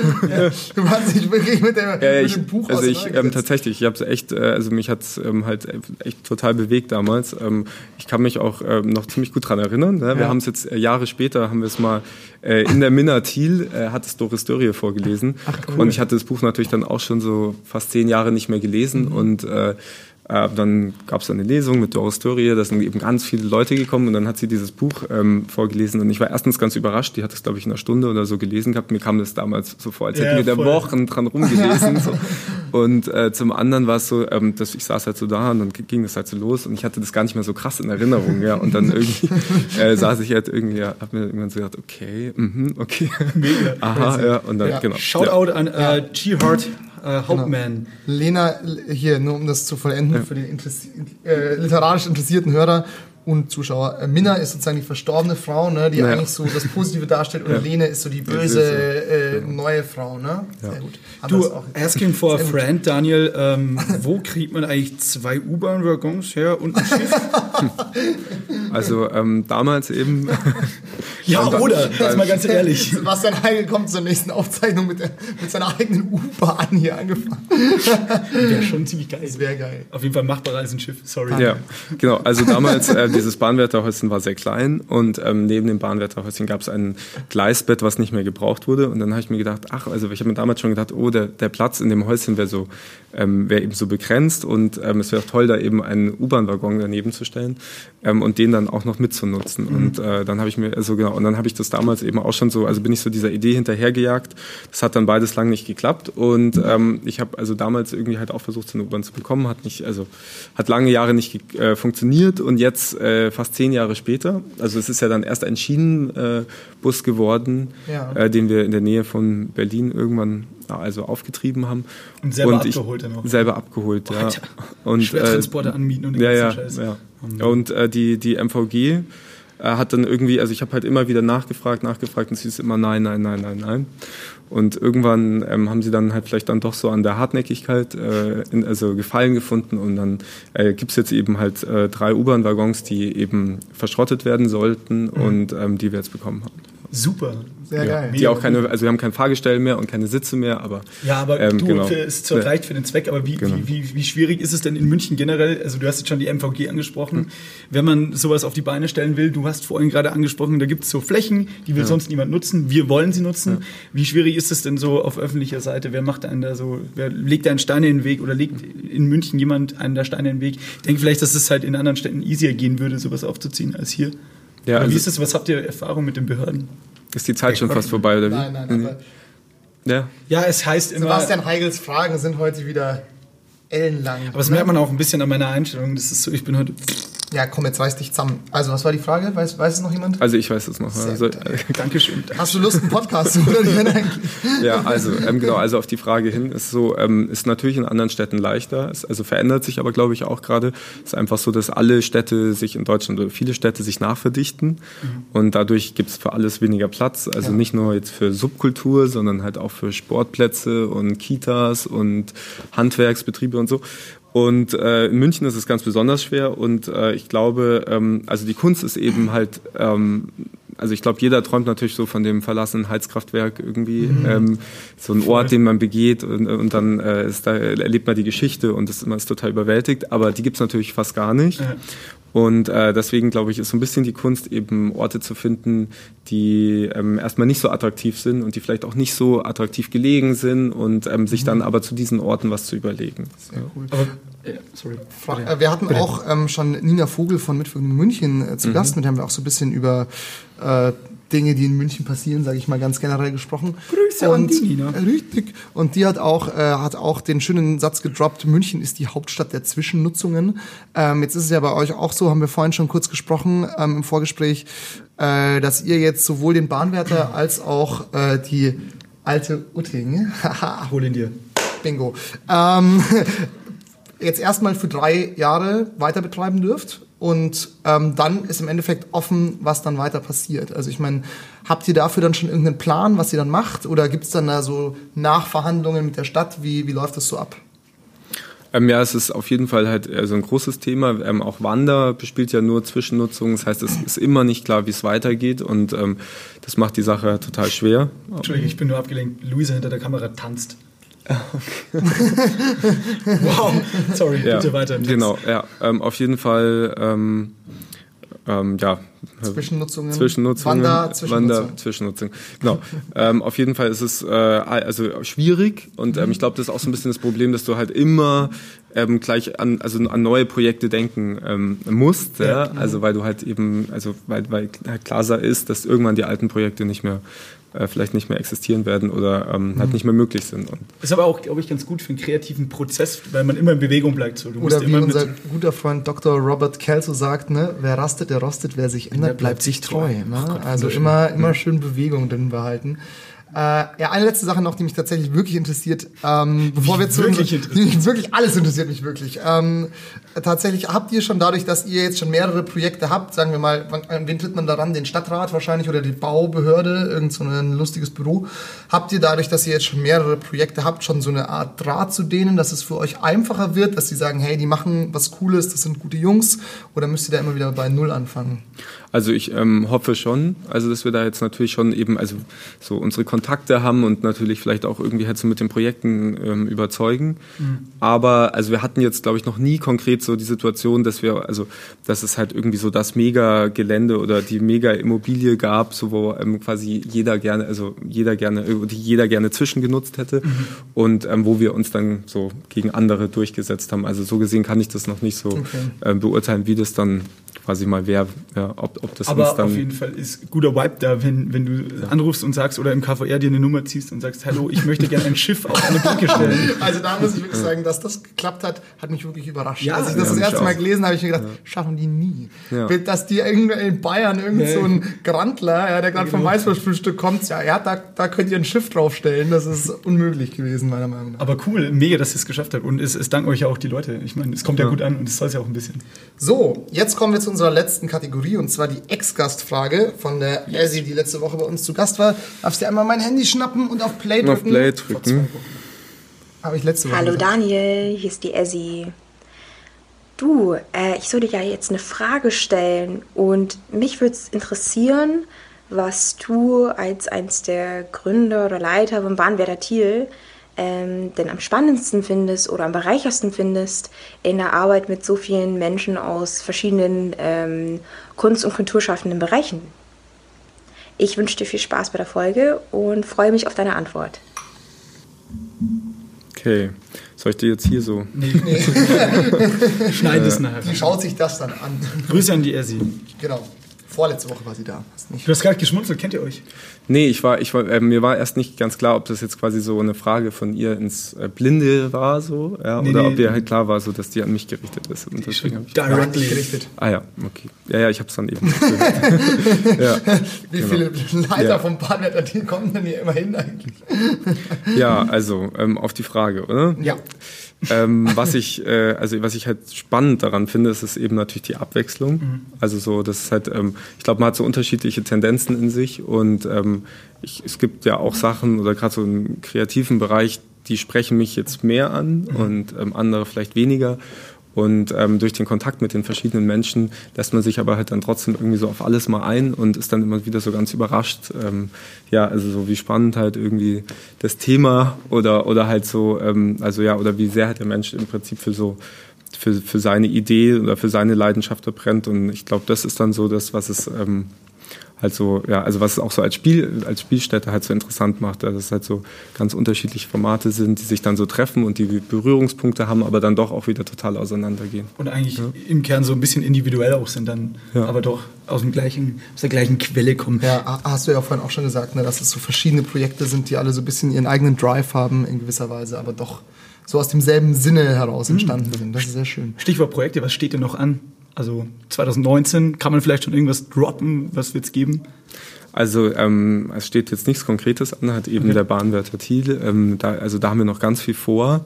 Du hast dich wirklich mit, der, Ja, mit ich, dem Buch also ich ähm, tatsächlich, ich habe es echt, äh, also mich hat's ähm, halt echt total bewegt damals. Ähm, ich kann mich auch ähm, noch ziemlich gut dran erinnern. Ne? Wir Ja. haben es jetzt äh, Jahre später, haben wir es mal äh, in der Minna Thiel, äh, hat es Doris Dörrie vorgelesen. Und ich hatte das Buch natürlich dann auch schon so fast zehn Jahre nicht mehr gelesen Mhm. und äh, dann gab es eine Lesung mit Doris Dörrie, da sind eben ganz viele Leute gekommen und dann hat sie dieses Buch ähm, vorgelesen und ich war erstens ganz überrascht, die hat es glaube ich in einer Stunde oder so gelesen gehabt, mir kam das damals so vor, als hätten Ja, wir da. Wochen dran rumgelesen so. (laughs) und äh, zum anderen war es so, ähm, dass ich saß halt so da und dann ging das halt so los und ich hatte das gar nicht mehr so krass in Erinnerung, ja und dann irgendwie (laughs) äh, saß ich halt irgendwie, ja, hab mir irgendwann so gedacht, okay, mhm, okay, Mega. (laughs) aha, ja und dann Ja. genau. Shoutout an äh, G-Hart äh, Hauptman. Lena, hier, nur um das zu vollenden, für den Interessi äh, literarisch interessierten Hörer und Zuschauer. Äh, Minna ist sozusagen die verstorbene Frau, ne, die Ja. eigentlich so das Positive darstellt und Ja. Lene ist so die böse äh, neue Frau. Ne? Sehr gut. Haben Du, asking for a gut. friend, Daniel, ähm, (laughs) wo kriegt man eigentlich zwei U-Bahn-Waggons her und ein Schiff? (laughs) Also ähm, damals eben (laughs) Ja, oder? Jetzt mal ganz ehrlich. Sebastian Heigl kommt zur nächsten Aufzeichnung mit, der, mit seiner eigenen U-Bahn hier angefahren. Wäre schon ziemlich geil. Das wäre geil. Auf jeden Fall machbarer als ein Schiff, sorry. Ja, genau. Also damals, äh, dieses Bahnwärterhäuschen war sehr klein und ähm, neben dem Bahnwärterhäuschen gab es ein Gleisbett, was nicht mehr gebraucht wurde. Und dann habe ich mir gedacht, ach, also ich habe mir damals schon gedacht, oh, der, der Platz in dem Häuschen wäre so, ähm, wäre eben so begrenzt und ähm, es wäre auch toll, da eben einen U-Bahn-Waggon daneben zu stellen ähm, und den dann auch noch mitzunutzen. Und äh, dann habe ich mir, also genau, und dann habe ich das damals eben auch schon so, also bin ich so dieser Idee hinterhergejagt. Das hat dann beides lang nicht geklappt und ähm, ich habe also damals irgendwie halt auch versucht, so eine U-Bahn zu bekommen, hat nicht, also hat lange Jahre nicht äh, funktioniert und jetzt äh, fast zehn Jahre später, also es ist ja dann erst ein Schienenbus äh, geworden, Ja. äh, den wir in der Nähe von Berlin irgendwann ja, also aufgetrieben haben. Und selber ich- abgeholt dann auch. Selber abgeholt, ja. Alter. Und, Schwertransporter anmieten und den ja, ja, ganzen Scheiß. ja. Und äh, die, die MVG äh, hat dann irgendwie, also ich habe halt immer wieder nachgefragt, nachgefragt und sie ist immer nein, nein, nein, nein, nein. Und irgendwann ähm, haben sie dann halt vielleicht dann doch so an der Hartnäckigkeit äh, in, also Gefallen gefunden und dann äh, gibt es jetzt eben halt äh, drei U-Bahn-Waggons, die eben verschrottet werden sollten und ähm, die wir jetzt bekommen haben. Super. Sehr geil. Die auch keine, also wir haben kein Fahrgestell mehr und keine Sitze mehr, aber Ja, aber ähm, du, genau. für, es ist zwar Ja. reicht für den Zweck, aber wie, Genau. wie, wie, wie schwierig ist es denn in München generell? Also du hast jetzt schon die MVG angesprochen. Hm. Wenn man sowas auf die Beine stellen will, du hast vorhin gerade angesprochen, da gibt es so Flächen, die will sonst niemand nutzen. Wir wollen sie nutzen. Wie schwierig ist es denn so auf öffentlicher Seite? Wer macht einen da so, wer legt einen Stein in den Weg oder legt in München jemand einen da Steine in den Weg? Ich denke vielleicht, dass es halt in anderen Städten easier gehen würde, sowas aufzuziehen als hier. Ja, also- wie ist es, was habt ihr Erfahrung mit den Behörden? Ist die Zeit schon fast vorbei, oder wie? Nein, nein, aber Ja. Ja, es heißt immer. Sebastian Heigls Fragen sind heute wieder ellenlang. Aber das merkt man auch ein bisschen an meiner Einstellung. Das ist so, ich bin heute. Ja, komm, jetzt reiß dich zusammen. Also, was war die Frage? Weiß, weiß es noch jemand? Also ich weiß es noch. Sehr Also, gut. (laughs) Dankeschön. Hast du Lust, einen Podcast zu eigentlich? ja, also ähm, genau, also auf die Frage hin ist so, ähm, ist natürlich in anderen Städten leichter. Es, also verändert sich aber, glaube ich, auch gerade. Es ist einfach so, dass alle Städte sich in Deutschland oder viele Städte sich nachverdichten und dadurch gibt es für alles weniger Platz. Also nicht nur jetzt für Subkultur, sondern halt auch für Sportplätze und Kitas und Handwerksbetriebe und so. Und äh, in München ist es ganz besonders schwer und äh, ich glaube, ähm, also die Kunst ist eben halt, ähm, also ich glaube, jeder träumt natürlich so von dem verlassenen Heizkraftwerk irgendwie, ähm, so ein Ort, den man begeht und, und dann äh, ist da, erlebt man die Geschichte und das, man ist total überwältigt, aber die gibt's natürlich fast gar nicht. Ja. Und äh, deswegen glaube ich, ist so ein bisschen die Kunst, eben Orte zu finden, die ähm, erstmal nicht so attraktiv sind und die vielleicht auch nicht so attraktiv gelegen sind und ähm, sich dann aber zu diesen Orten was zu überlegen. Sehr cool. Aber, ja, sorry. Äh, wir hatten auch ähm, schon Nina Vogel von Mitvergnügen München äh, zu Gast, mit der haben wir auch so ein bisschen über äh, Dinge, die in München passieren, sage ich mal ganz generell gesprochen. Grüße an die Nina. Äh, Richtig. Und die hat auch, äh, hat auch den schönen Satz gedroppt, München ist die Hauptstadt der Zwischennutzungen. Ähm, jetzt ist es ja bei euch auch so, haben wir vorhin schon kurz gesprochen ähm, im Vorgespräch, äh, dass ihr jetzt sowohl den Bahnwärter als auch äh, die alte Utting, (laughs) Hol ihn dir. Bingo. Ähm, (laughs) jetzt erstmal für drei Jahre weiter betreiben dürft und ähm, dann ist im Endeffekt offen, was dann weiter passiert. Also ich meine, habt ihr dafür dann schon irgendeinen Plan, was ihr dann macht oder gibt es dann da so Nachverhandlungen mit der Stadt? Wie, wie läuft das so ab? Ähm, ja, es ist auf jeden Fall halt äh, so ein großes Thema. Ähm, auch Wander bespielt ja nur Zwischennutzung. Das heißt, es ist immer nicht klar, wie es weitergeht und ähm, das macht die Sache total schwer. Entschuldigung, ich bin nur abgelenkt. Luisa hinter der Kamera tanzt. (laughs) wow. Sorry, Ja, bitte weiter. im Text. Genau, ja. Ähm, auf jeden Fall, ähm, ähm, ja, Zwischennutzungen. Zwischennutzungen. Wander, Zwischennutzung. Wander, Zwischennutzung. Genau. ähm, auf jeden Fall ist es äh, also schwierig und ähm, ich glaube, das ist auch so ein bisschen das Problem, dass du halt immer ähm, gleich an, also an neue Projekte denken ähm, musst, ja? also weil du halt eben, also weil, weil halt klar ist, dass irgendwann die alten Projekte nicht mehr äh, vielleicht nicht mehr existieren werden oder ähm, halt nicht mehr möglich sind. Und Ist aber auch, glaube ich, ganz gut für einen kreativen Prozess, weil man immer in Bewegung bleibt. So. Du musst Oder wie immer unser mit, guter Freund Dr. Robert Kelso sagt, ne, wer rastet, der rostet, wer sich ändert, bleibt sich treu. Ne? also immer, immer schön Bewegung drin behalten. Äh, ja, eine letzte Sache noch, die mich tatsächlich wirklich interessiert, ähm, bevor wir zu wirklich (laughs) mich wirklich alles interessiert mich wirklich. Ähm, tatsächlich habt ihr schon dadurch, dass ihr jetzt schon mehrere Projekte habt, sagen wir mal, wann- an wen tritt man daran? Den Stadtrat wahrscheinlich oder die Baubehörde, irgend so ein lustiges Büro. Habt ihr dadurch, dass ihr jetzt schon mehrere Projekte habt, schon so eine Art Draht zu denen, dass es für euch einfacher wird, dass sie sagen, hey, die machen was Cooles, das sind gute Jungs, oder müsst ihr da immer wieder bei Null anfangen? Also ich ähm, hoffe schon, also dass wir da jetzt natürlich schon eben also so unsere Kontakte haben und natürlich vielleicht auch irgendwie halt so mit den Projekten ähm, überzeugen. Aber also wir hatten jetzt glaube ich noch nie konkret so die Situation, dass wir also dass es halt irgendwie so das Mega-Gelände oder die Mega-Immobilie gab, so wo ähm, quasi jeder gerne also jeder gerne äh, die jeder gerne zwischengenutzt hätte und ähm, wo wir uns dann so gegen andere durchgesetzt haben. Also so gesehen kann ich das noch nicht so ähm, beurteilen, wie das dann quasi mal wäre, ja, ob, ob das uns aber auf jeden Fall ist guter Vibe da, wenn, wenn du anrufst und sagst oder im KVR dir eine Nummer ziehst und sagst, hallo, ich möchte gerne ein Schiff auf eine Brücke stellen. (laughs) Also da muss ich wirklich sagen, dass das geklappt hat, hat mich wirklich überrascht. Ja, Als ich das ja, das erste Mal gelesen habe, habe ich mir gedacht, schaffen die nie. Ja. Dass die irgendwo in Bayern irgend so ein Grandler, ja, der gerade vom Weißwurstfrühstück kommt, ja, ja da, da könnt ihr ein Schiff draufstellen. Das ist unmöglich gewesen, meiner Meinung nach. Aber cool, mega, dass ihr es geschafft habt. Und es, es danken euch ja auch die Leute. Ich meine, es kommt ja, gut an und es soll es ja auch ein bisschen. So, jetzt kommen wir zu unserer letzten Kategorie und zwar die Ex-Gastfrage von der Elsie, die letzte Woche bei uns zu Gast war. Darfst dir einmal mein Handy schnappen und auf Play drücken? auf Play drücken. Habe ich letzte Woche Hallo gesagt. Daniel, hier ist die Essi. Du, äh, ich soll dir ja jetzt eine Frage stellen und mich würde es interessieren, was du als eins der Gründer oder Leiter vom Bahnwärter Thiel ähm, denn am spannendsten findest oder am bereichersten findest in der Arbeit mit so vielen Menschen aus verschiedenen ähm, Kunst- und kulturschaffenden Bereichen. Ich wünsche dir viel Spaß bei der Folge und freue mich auf deine Antwort. Okay. Soll ich dir jetzt hier so? Nee. (laughs) Schneid es nachher. Die schaut sich das dann an. Grüße an die Essi. genau. Vorletzte Woche war sie da. Du hast gerade geschmunzelt, kennt ihr euch? Nee, ich war, ich war, äh, mir war erst nicht ganz klar, ob das jetzt quasi so eine Frage von ihr ins äh, Blinde war, so, ja, Nee, oder nee. ob ihr halt klar war, so, dass die an mich gerichtet ist. Und deswegen ich, Directly. gerichtet. ah ja, okay. Ja, ja, ich habe es dann eben. gehört. (laughs) (laughs) ja. Wie viele Leiter Ja. vom Bahnwärter die kommen denn hier immer hin eigentlich? ja, also ähm, auf die Frage, oder? Ja. Ähm, was ich, äh, also was ich halt spannend daran finde, ist es eben natürlich die Abwechslung. Also so, das ist halt, ähm, ich glaube, man hat so unterschiedliche Tendenzen in sich und ähm, ich, es gibt ja auch Sachen oder gerade so im kreativen Bereich, die sprechen mich jetzt mehr an und ähm, andere vielleicht weniger. Und ähm, durch den Kontakt mit den verschiedenen Menschen lässt man sich aber halt dann trotzdem irgendwie so auf alles mal ein und ist dann immer wieder so ganz überrascht. Ähm, ja, also so wie spannend halt irgendwie das Thema oder oder halt so, ähm, also ja, oder wie sehr halt der Mensch im Prinzip für so für, für seine Idee oder für seine Leidenschaft brennt. Und ich glaube, das ist dann so das, was es ähm, halt so, ja, also was es auch so als Spiel, als Spielstätte halt so interessant macht, dass es halt so ganz unterschiedliche Formate sind, die sich dann so treffen und die Berührungspunkte haben, aber dann doch auch wieder total auseinandergehen. Und eigentlich im Kern so ein bisschen individuell auch sind dann, Ja. aber doch aus, dem gleichen, aus der gleichen Quelle kommen. Ja, ha- hast du ja vorhin auch schon gesagt, ne, dass es so verschiedene Projekte sind, die alle so ein bisschen ihren eigenen Drive haben in gewisser Weise, aber doch so aus demselben Sinne heraus entstanden sind. Das ist sehr schön. Stichwort Projekte, was steht denn noch an? Also 2019, kann man vielleicht schon irgendwas droppen, was wird's geben? Also ähm, es steht jetzt nichts Konkretes an, hat eben der Bahnwärter Thiel. Ähm, da, also da haben wir noch ganz viel vor.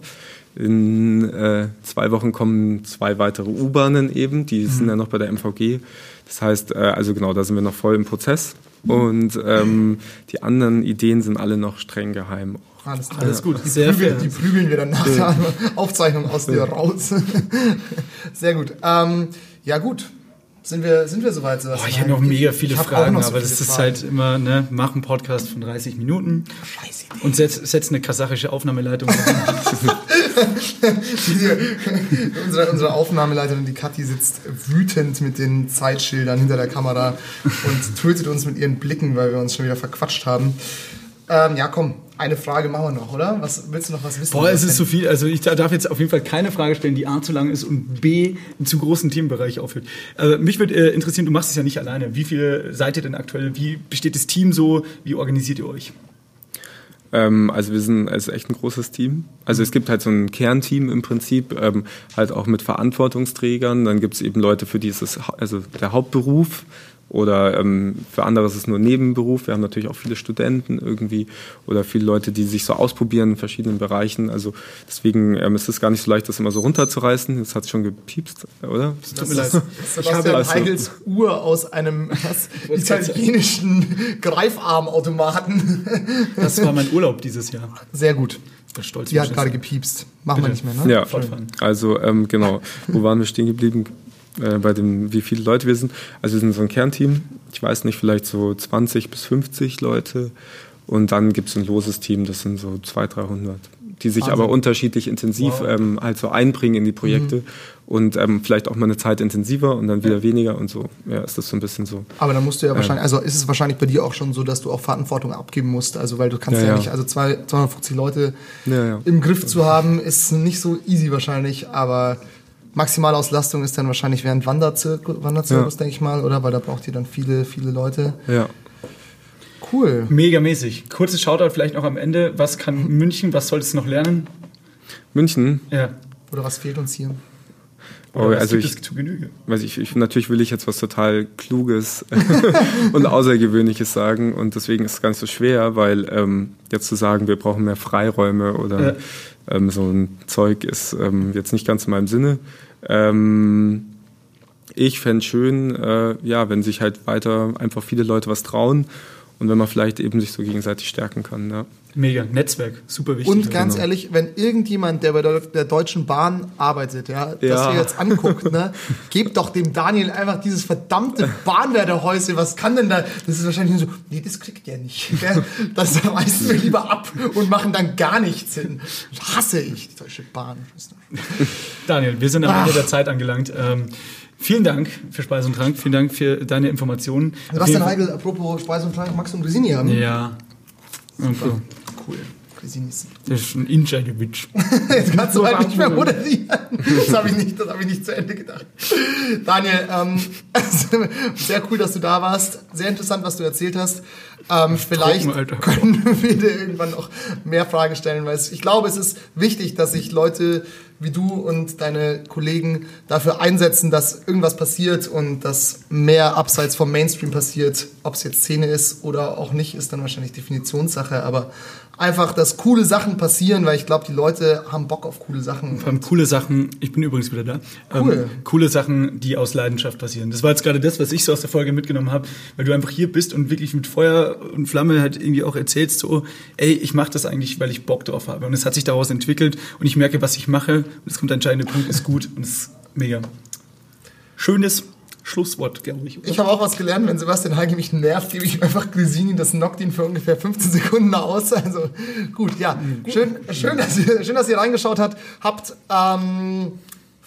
In äh, zwei Wochen kommen zwei weitere U-Bahnen eben, die sind ja noch bei der MVG. Das heißt, äh, also genau, da sind wir noch voll im Prozess. Und ähm, die anderen Ideen sind alle noch streng geheim. Alles, klar. Alles gut, Die, sehr prügeln, die prügeln wir dann nach der Aufzeichnung aus dir raus. (laughs) Sehr gut. Ähm, ja gut, Sind wir, sind wir soweit, Boah, ich habe noch mega viele Fragen, so aber viele das ist Fragen. halt immer, ne, mach einen Podcast von 30 Minuten Scheiße. und setz, setz eine kasachische Aufnahmeleitung (laughs) unsere, unsere Aufnahmeleiterin, die Kathi, sitzt wütend mit den Zeitschildern hinter der Kamera und tötet uns mit ihren Blicken, weil wir uns schon wieder verquatscht haben. Ähm, ja, komm, eine Frage machen wir noch, oder? Was, willst du noch was wissen? Boah, es ist so viel. Also ich darf jetzt auf jeden Fall keine Frage stellen, die A zu lang ist und B einen zu großen Themenbereich aufhört. Also mich würde äh, interessieren, du machst es ja nicht alleine. Wie viele seid ihr denn aktuell? Wie besteht das Team so? Wie organisiert ihr euch? Ähm, also wir sind es ist echt ein großes Team. Also es gibt halt so ein Kernteam im Prinzip, ähm, halt auch mit Verantwortungsträgern. Dann gibt es eben Leute, für die ist es also der Hauptberuf oder ähm, für andere ist es nur Nebenberuf. Wir haben natürlich auch viele Studenten irgendwie oder viele Leute, die sich so ausprobieren in verschiedenen Bereichen. Also deswegen ähm, ist es gar nicht so leicht, das immer so runterzureißen. Das hat schon gepiepst, oder? Tut mir leid. (laughs) Sebastian also- Heigels Uhr aus einem was, italienischen Greifarmautomaten. Das war mein Urlaub dieses Jahr. Sehr gut. Das stolz Die hat gerade gepiepst. Machen wir nicht mehr, ne? Ja, Fortfahren. also ähm, genau. Wo waren wir stehen geblieben? Äh, bei dem, wie viele Leute wir sind. Also wir sind so ein Kernteam. Ich weiß nicht, vielleicht so 20 bis 50 Leute. Und dann gibt es ein loses Team, das sind so 200, 300, die sich Wahnsinn. aber unterschiedlich intensiv ähm, halt so einbringen in die Projekte. Und ähm, vielleicht auch mal eine Zeit intensiver und dann wieder weniger und so. Ja, ist das so ein bisschen so. Aber dann musst du ja wahrscheinlich, also ist es wahrscheinlich bei dir auch schon so, dass du auch Verantwortung abgeben musst. Also weil du kannst Ja, ja, ja. nicht, also zwei, 250 Leute Ja, ja. im Griff zu haben, ist nicht so easy wahrscheinlich, aber Maximalauslastung ist dann wahrscheinlich während Wanderzirkus, Wanderzirkus Ja. denke ich mal, oder? Weil da braucht ihr dann viele, viele Leute. Ja. Cool. Megamäßig. Kurzes Shoutout vielleicht noch am Ende. Was kann München? Was soll es noch lernen? München. Ja. Oder was fehlt uns hier? Oder Oh, was also gibt ich, es zu Genüge? weiß ich, ich, natürlich will ich jetzt was total Kluges (laughs) und Außergewöhnliches sagen und deswegen ist es ganz so schwer, weil ähm, jetzt zu sagen, wir brauchen mehr Freiräume oder Ja. Ähm, so ein Zeug ist ähm, jetzt nicht ganz in meinem Sinne. Ähm, ich fände schön, äh, ja, wenn sich halt weiter einfach viele Leute was trauen und wenn man vielleicht eben sich so gegenseitig stärken kann. Ja. Mega. Netzwerk. Super wichtig. Und ganz genau. ehrlich, wenn irgendjemand, der bei der, der Deutschen Bahn arbeitet, ja, das Ja. hier jetzt anguckt, ne, (laughs) gebt doch dem Daniel einfach dieses verdammte Bahnwärterhäuschen. Was kann denn da? Das ist wahrscheinlich so, nee, das kriegt der nicht. (laughs) Gell? Das reißen wir lieber ab und machen dann gar nichts hin. Das hasse ich, die Deutsche Bahn. Daniel, wir sind am Ende der Zeit angelangt. Ähm, vielen Dank für Speise und Trank. Vielen Dank für deine Informationen. Sebastian Heigl, apropos Speise und Trank, Max und Grisini haben. Ja. Okay. Cool. Das ist ein Insiderwitz. (laughs) Jetzt kannst du halt nicht mehr moderieren. Das habe ich, nicht- das hab ich nicht zu Ende gedacht. Daniel, ähm, (laughs) sehr cool, dass du da warst. Sehr interessant, was du erzählt hast. Ähm, vielleicht Alter. können (laughs) wir dir irgendwann noch mehr Fragen stellen, weil ich glaube, es ist wichtig, dass sich Leute wie du und deine Kollegen dafür einsetzen, dass irgendwas passiert und dass mehr abseits vom Mainstream passiert. Ob es jetzt Szene ist oder auch nicht, ist dann wahrscheinlich Definitionssache. Aber einfach, dass coole Sachen passieren, weil ich glaube, die Leute haben Bock auf coole Sachen. Vor allem coole Sachen, ich bin übrigens wieder da. Cool. Ähm, coole Sachen, die aus Leidenschaft passieren. Das war jetzt gerade das, was ich so aus der Folge mitgenommen habe, weil du einfach hier bist und wirklich mit Feuer und Flamme halt irgendwie auch erzählst, so, ey, ich mache das eigentlich, weil ich Bock drauf habe. Und es hat sich daraus entwickelt und ich merke, was ich mache. Und es kommt der entscheidende Punkt, ist gut und es ist mega. Schönes Schlusswort, glaube ich. oder? Ich habe auch was gelernt, wenn Sebastian Heige mich nervt, gebe ich ihm einfach Grisini, das knockt ihn für ungefähr 15 Sekunden aus. Also gut, ja. Schön, schön, dass ihr, schön, dass ihr reingeschaut habt. habt ähm,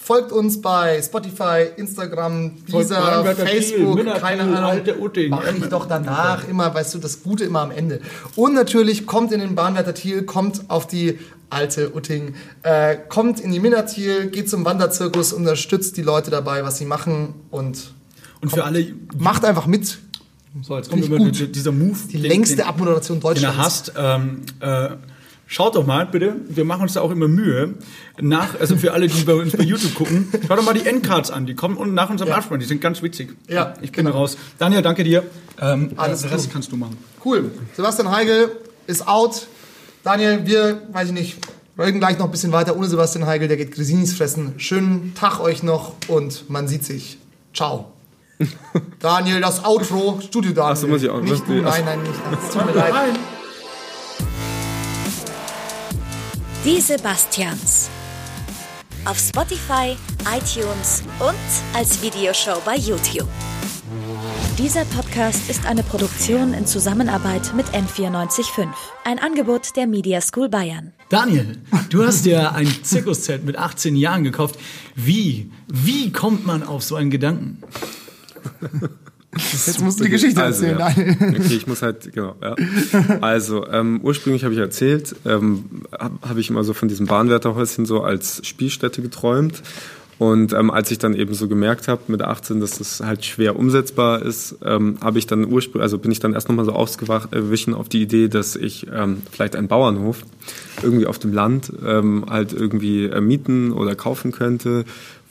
folgt uns bei Spotify, Instagram, dieser, Facebook, Minna keine Thiel, Ahnung. alte Utting. Mach ich doch danach immer, weißt du, das Gute immer am Ende. Und natürlich kommt in den Bahnwärter Thiel, kommt auf die alte Utting, äh, kommt in die Minna Thiel, geht zum Wanderzirkus, unterstützt die Leute dabei, was sie machen und Und für alle, macht einfach mit. so, jetzt kommt immer dieser Move. Die den- längste Abmoderation den er Deutschlands. hasst. Ähm, äh, schaut doch mal, bitte. Wir machen uns da auch immer Mühe. Nach, also für alle, die bei uns bei YouTube gucken, schaut doch mal die Endcards an. Die kommen unten nach unserem Ja. Abspann. Die sind ganz witzig. Ja, Ich bin raus. Daniel, danke dir. Ähm, Alles den Rest gut. kannst du machen. Cool. Sebastian Heigl ist out. Daniel, wir, weiß ich nicht, folgen gleich noch ein bisschen weiter ohne Sebastian Heigl. Der geht Grisinis fressen. Schönen Tag euch noch und man sieht sich. Ciao. (laughs) Daniel, das Outro, Studio Daniel. Ach so, muss ich auch- Nicht nein, nein, nicht. Es tut mir (laughs) leid. Die Sebastians. Auf Spotify, iTunes und als Videoshow bei YouTube. Dieser Podcast ist eine Produktion in Zusammenarbeit mit M945, ein Angebot der Media School Bayern. Daniel, du hast dir ein Zirkuszelt mit 18 Jahren gekauft. Wie, wie kommt man auf so einen Gedanken? (laughs) Jetzt musst du die Geschichte also, erzählen, ja. Okay, ich muss halt, genau, ja. Also, ähm, ursprünglich habe ich erzählt, ähm, habe hab ich immer so von diesem Bahnwärterhäuschen so als Spielstätte geträumt. Und ähm, als ich dann eben so gemerkt habe mit 18, dass das halt schwer umsetzbar ist, ähm, habe ich dann ursprünglich, also bin ich dann erst nochmal so ausgewichen auf die Idee, dass ich ähm, vielleicht einen Bauernhof irgendwie auf dem Land ähm, halt irgendwie äh, mieten oder kaufen könnte,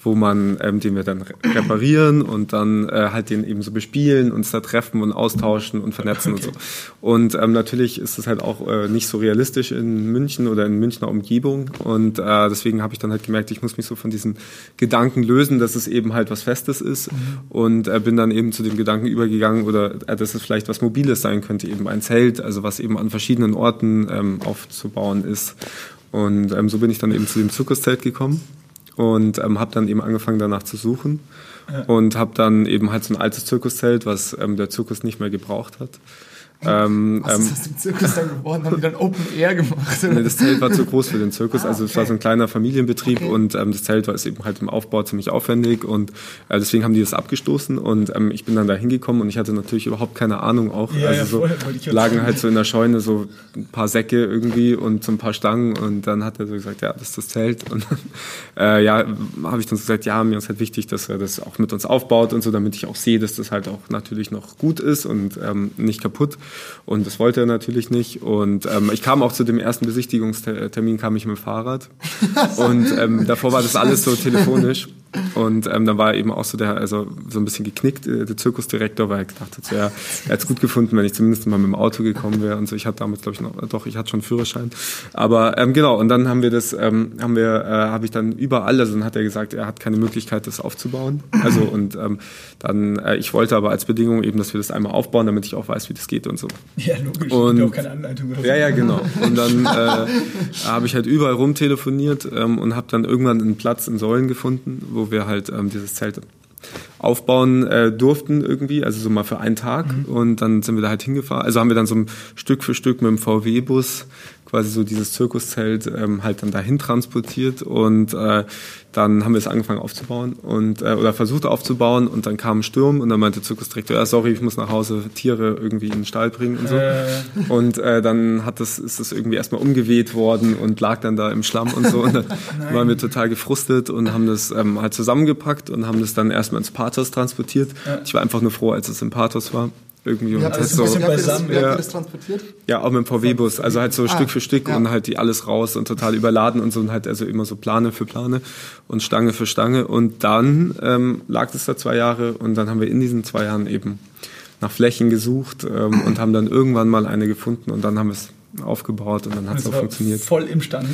wo man, ähm, den wir dann re- reparieren und dann äh, halt den eben so bespielen, uns da treffen und austauschen und vernetzen und so. Und ähm, natürlich ist es halt auch äh, nicht so realistisch in München oder in Münchner Umgebung. Und äh, deswegen habe ich dann halt gemerkt, ich muss mich so von diesem Gedanken lösen, dass es eben halt was Festes ist. Und äh, bin dann eben zu dem Gedanken übergegangen oder äh, dass es vielleicht was Mobiles sein könnte, eben ein Zelt, also was eben an verschiedenen Orten ähm, aufzubauen ist. Und ähm, so bin ich dann eben zu dem Zirkuszelt gekommen und ähm, habe dann eben angefangen danach zu suchen und habe dann eben halt so ein altes Zirkuszelt, was ähm, der Zirkus nicht mehr gebraucht hat. Ähm, Was ist aus dem Zirkus dann geworden? Haben die dann Open Air gemacht? Nee, das Zelt war zu groß für den Zirkus. Also es war so ein kleiner Familienbetrieb Okay. und ähm, das Zelt war ist eben halt im Aufbau ziemlich aufwendig und äh, deswegen haben die das abgestoßen und ähm, ich bin dann da hingekommen und ich hatte natürlich überhaupt keine Ahnung auch. Ja, also ja, so lagen halt so in der Scheune so ein paar Säcke irgendwie und so ein paar Stangen und dann hat er so gesagt, ja, das ist das Zelt und dann, (laughs) äh, ja, habe ich dann so gesagt, ja, mir ist halt wichtig, dass er das auch mit uns aufbaut und so, damit ich auch sehe, dass das halt auch natürlich noch gut ist und ähm, nicht kaputt und das wollte er natürlich nicht. Und ähm, ich kam auch zu dem ersten Besichtigungstermin kam ich mit dem Fahrrad. (laughs) Und ähm, davor war das alles so telefonisch und ähm, dann war eben auch so der, also so ein bisschen geknickt, äh, der Zirkusdirektor, weil er gedacht hat, so, ja, er hat es gut gefunden, wenn ich zumindest mal mit dem Auto gekommen wäre und so. Ich hatte damals, glaube ich, noch, doch, ich hatte schon einen Führerschein. Aber ähm, genau, und dann haben wir das, ähm, haben wir, äh, habe ich dann überall, also dann hat er gesagt, er hat keine Möglichkeit, das aufzubauen. Also und ähm, dann, äh, ich wollte aber als Bedingung eben, dass wir das einmal aufbauen, damit ich auch weiß, wie das geht und so. Ja, logisch. Und- Und auch keine Anleitung oder so. Ja, ja, genau. Und dann äh, habe ich halt überall rumtelefoniert ähm, und habe dann irgendwann einen Platz in Säulen gefunden, wo wir halt ähm, dieses Zelt aufbauen äh, durften irgendwie, also so mal für einen Tag. Und dann sind wir da halt hingefahren. Also haben wir dann so Stück für Stück mit dem VW-Bus quasi so dieses Zirkuszelt ähm, halt dann dahin transportiert und äh, dann haben wir es angefangen aufzubauen und äh, oder versucht aufzubauen und dann kam ein Sturm und dann meinte der Zirkusdirektor, ja sorry, ich muss nach Hause Tiere irgendwie in den Stall bringen und so. Äh. Und äh, dann hat das, ist das irgendwie erstmal umgeweht worden und lag dann da im Schlamm und so. Und dann (laughs) waren wir total gefrustet und haben das ähm, halt zusammengepackt und haben das dann erstmal ins Pathos transportiert. Ich war einfach nur froh, als es im Pathos war. Irgendwie und habt ihr halt das, so, das, beisammen, ja. das transportiert? ja, auch mit dem VW-Bus, also halt so Ah, Stück für Stück ja. und halt die alles raus und total überladen und so und halt also immer so Plane für Plane und Stange für Stange und dann ähm, lag das da zwei Jahre und dann haben wir in diesen zwei Jahren eben nach Flächen gesucht ähm, und haben dann irgendwann mal eine gefunden und dann haben wir es aufgebaut und dann hat es Das auch funktioniert. Voll im Stand.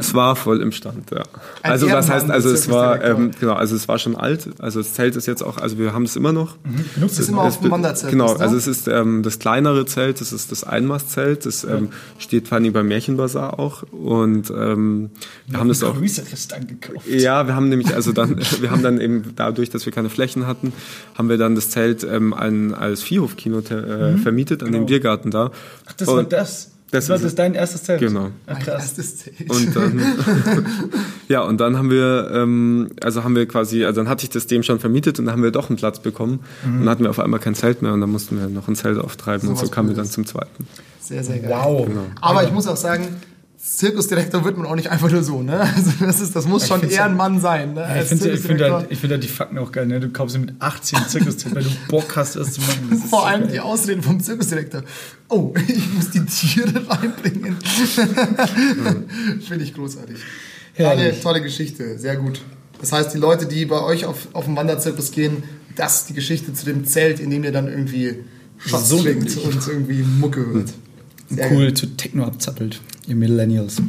Es war voll im Stand, ja. Ein Also das heißt, also es war, ähm, genau, also es war schon alt. Also das Zelt ist jetzt auch, also wir haben es immer noch. Benutzt Das ist immer auf dem Wanderzelt. Genau, ne? also es ist ähm, das kleinere Zelt, das ist das Einmastzelt, das ähm, steht vor allem beim Märchenbazar auch und ähm, wir haben das auch. größeres dann gekauft. Ja, wir haben nämlich also dann, (laughs) wir haben dann eben dadurch, dass wir keine Flächen hatten, haben wir dann das Zelt ähm, an, als Viehhofkino äh, vermietet an dem Biergarten da. Mhm. Ach, das war Und- das. Das Das war ist dein erstes Zelt? Genau. Ach, Mein krass. erstes Zelt. Und dann, (laughs) ja, und dann haben wir, ähm, also haben wir quasi, also dann hatte ich das dem schon vermietet und dann haben wir doch einen Platz bekommen und dann hatten wir auf einmal kein Zelt mehr und dann mussten wir noch ein Zelt auftreiben und so kamen wir dann zum zweiten. Sehr, sehr geil. Wow. Genau. Aber ich muss auch sagen, Zirkusdirektor wird man auch nicht einfach nur so, ne? Also das, ist, das muss schon find's eher ein Mann sein, ne? Ja, ich finde ich find Zirkusdirektor. halt, ich find halt die Fakten auch geil. Ne? Du kaufst mit 18 Zirkuszelt, weil du Bock hast, das zu machen. Das Vor so allem geil. die Ausrede vom Zirkusdirektor. Oh, (laughs) ich muss die Tiere reinbringen. (laughs) Finde ich großartig. Herrlich. Tolle, tolle Geschichte, sehr gut. Das heißt, die Leute, die bei euch auf, auf den Wanderzirkus gehen, das ist die Geschichte zu dem Zelt, in dem ihr dann irgendwie Shots So trinkt und irgendwie Mucke hört. Sehr Cool zu Techno abzappelt, ihr Millennials.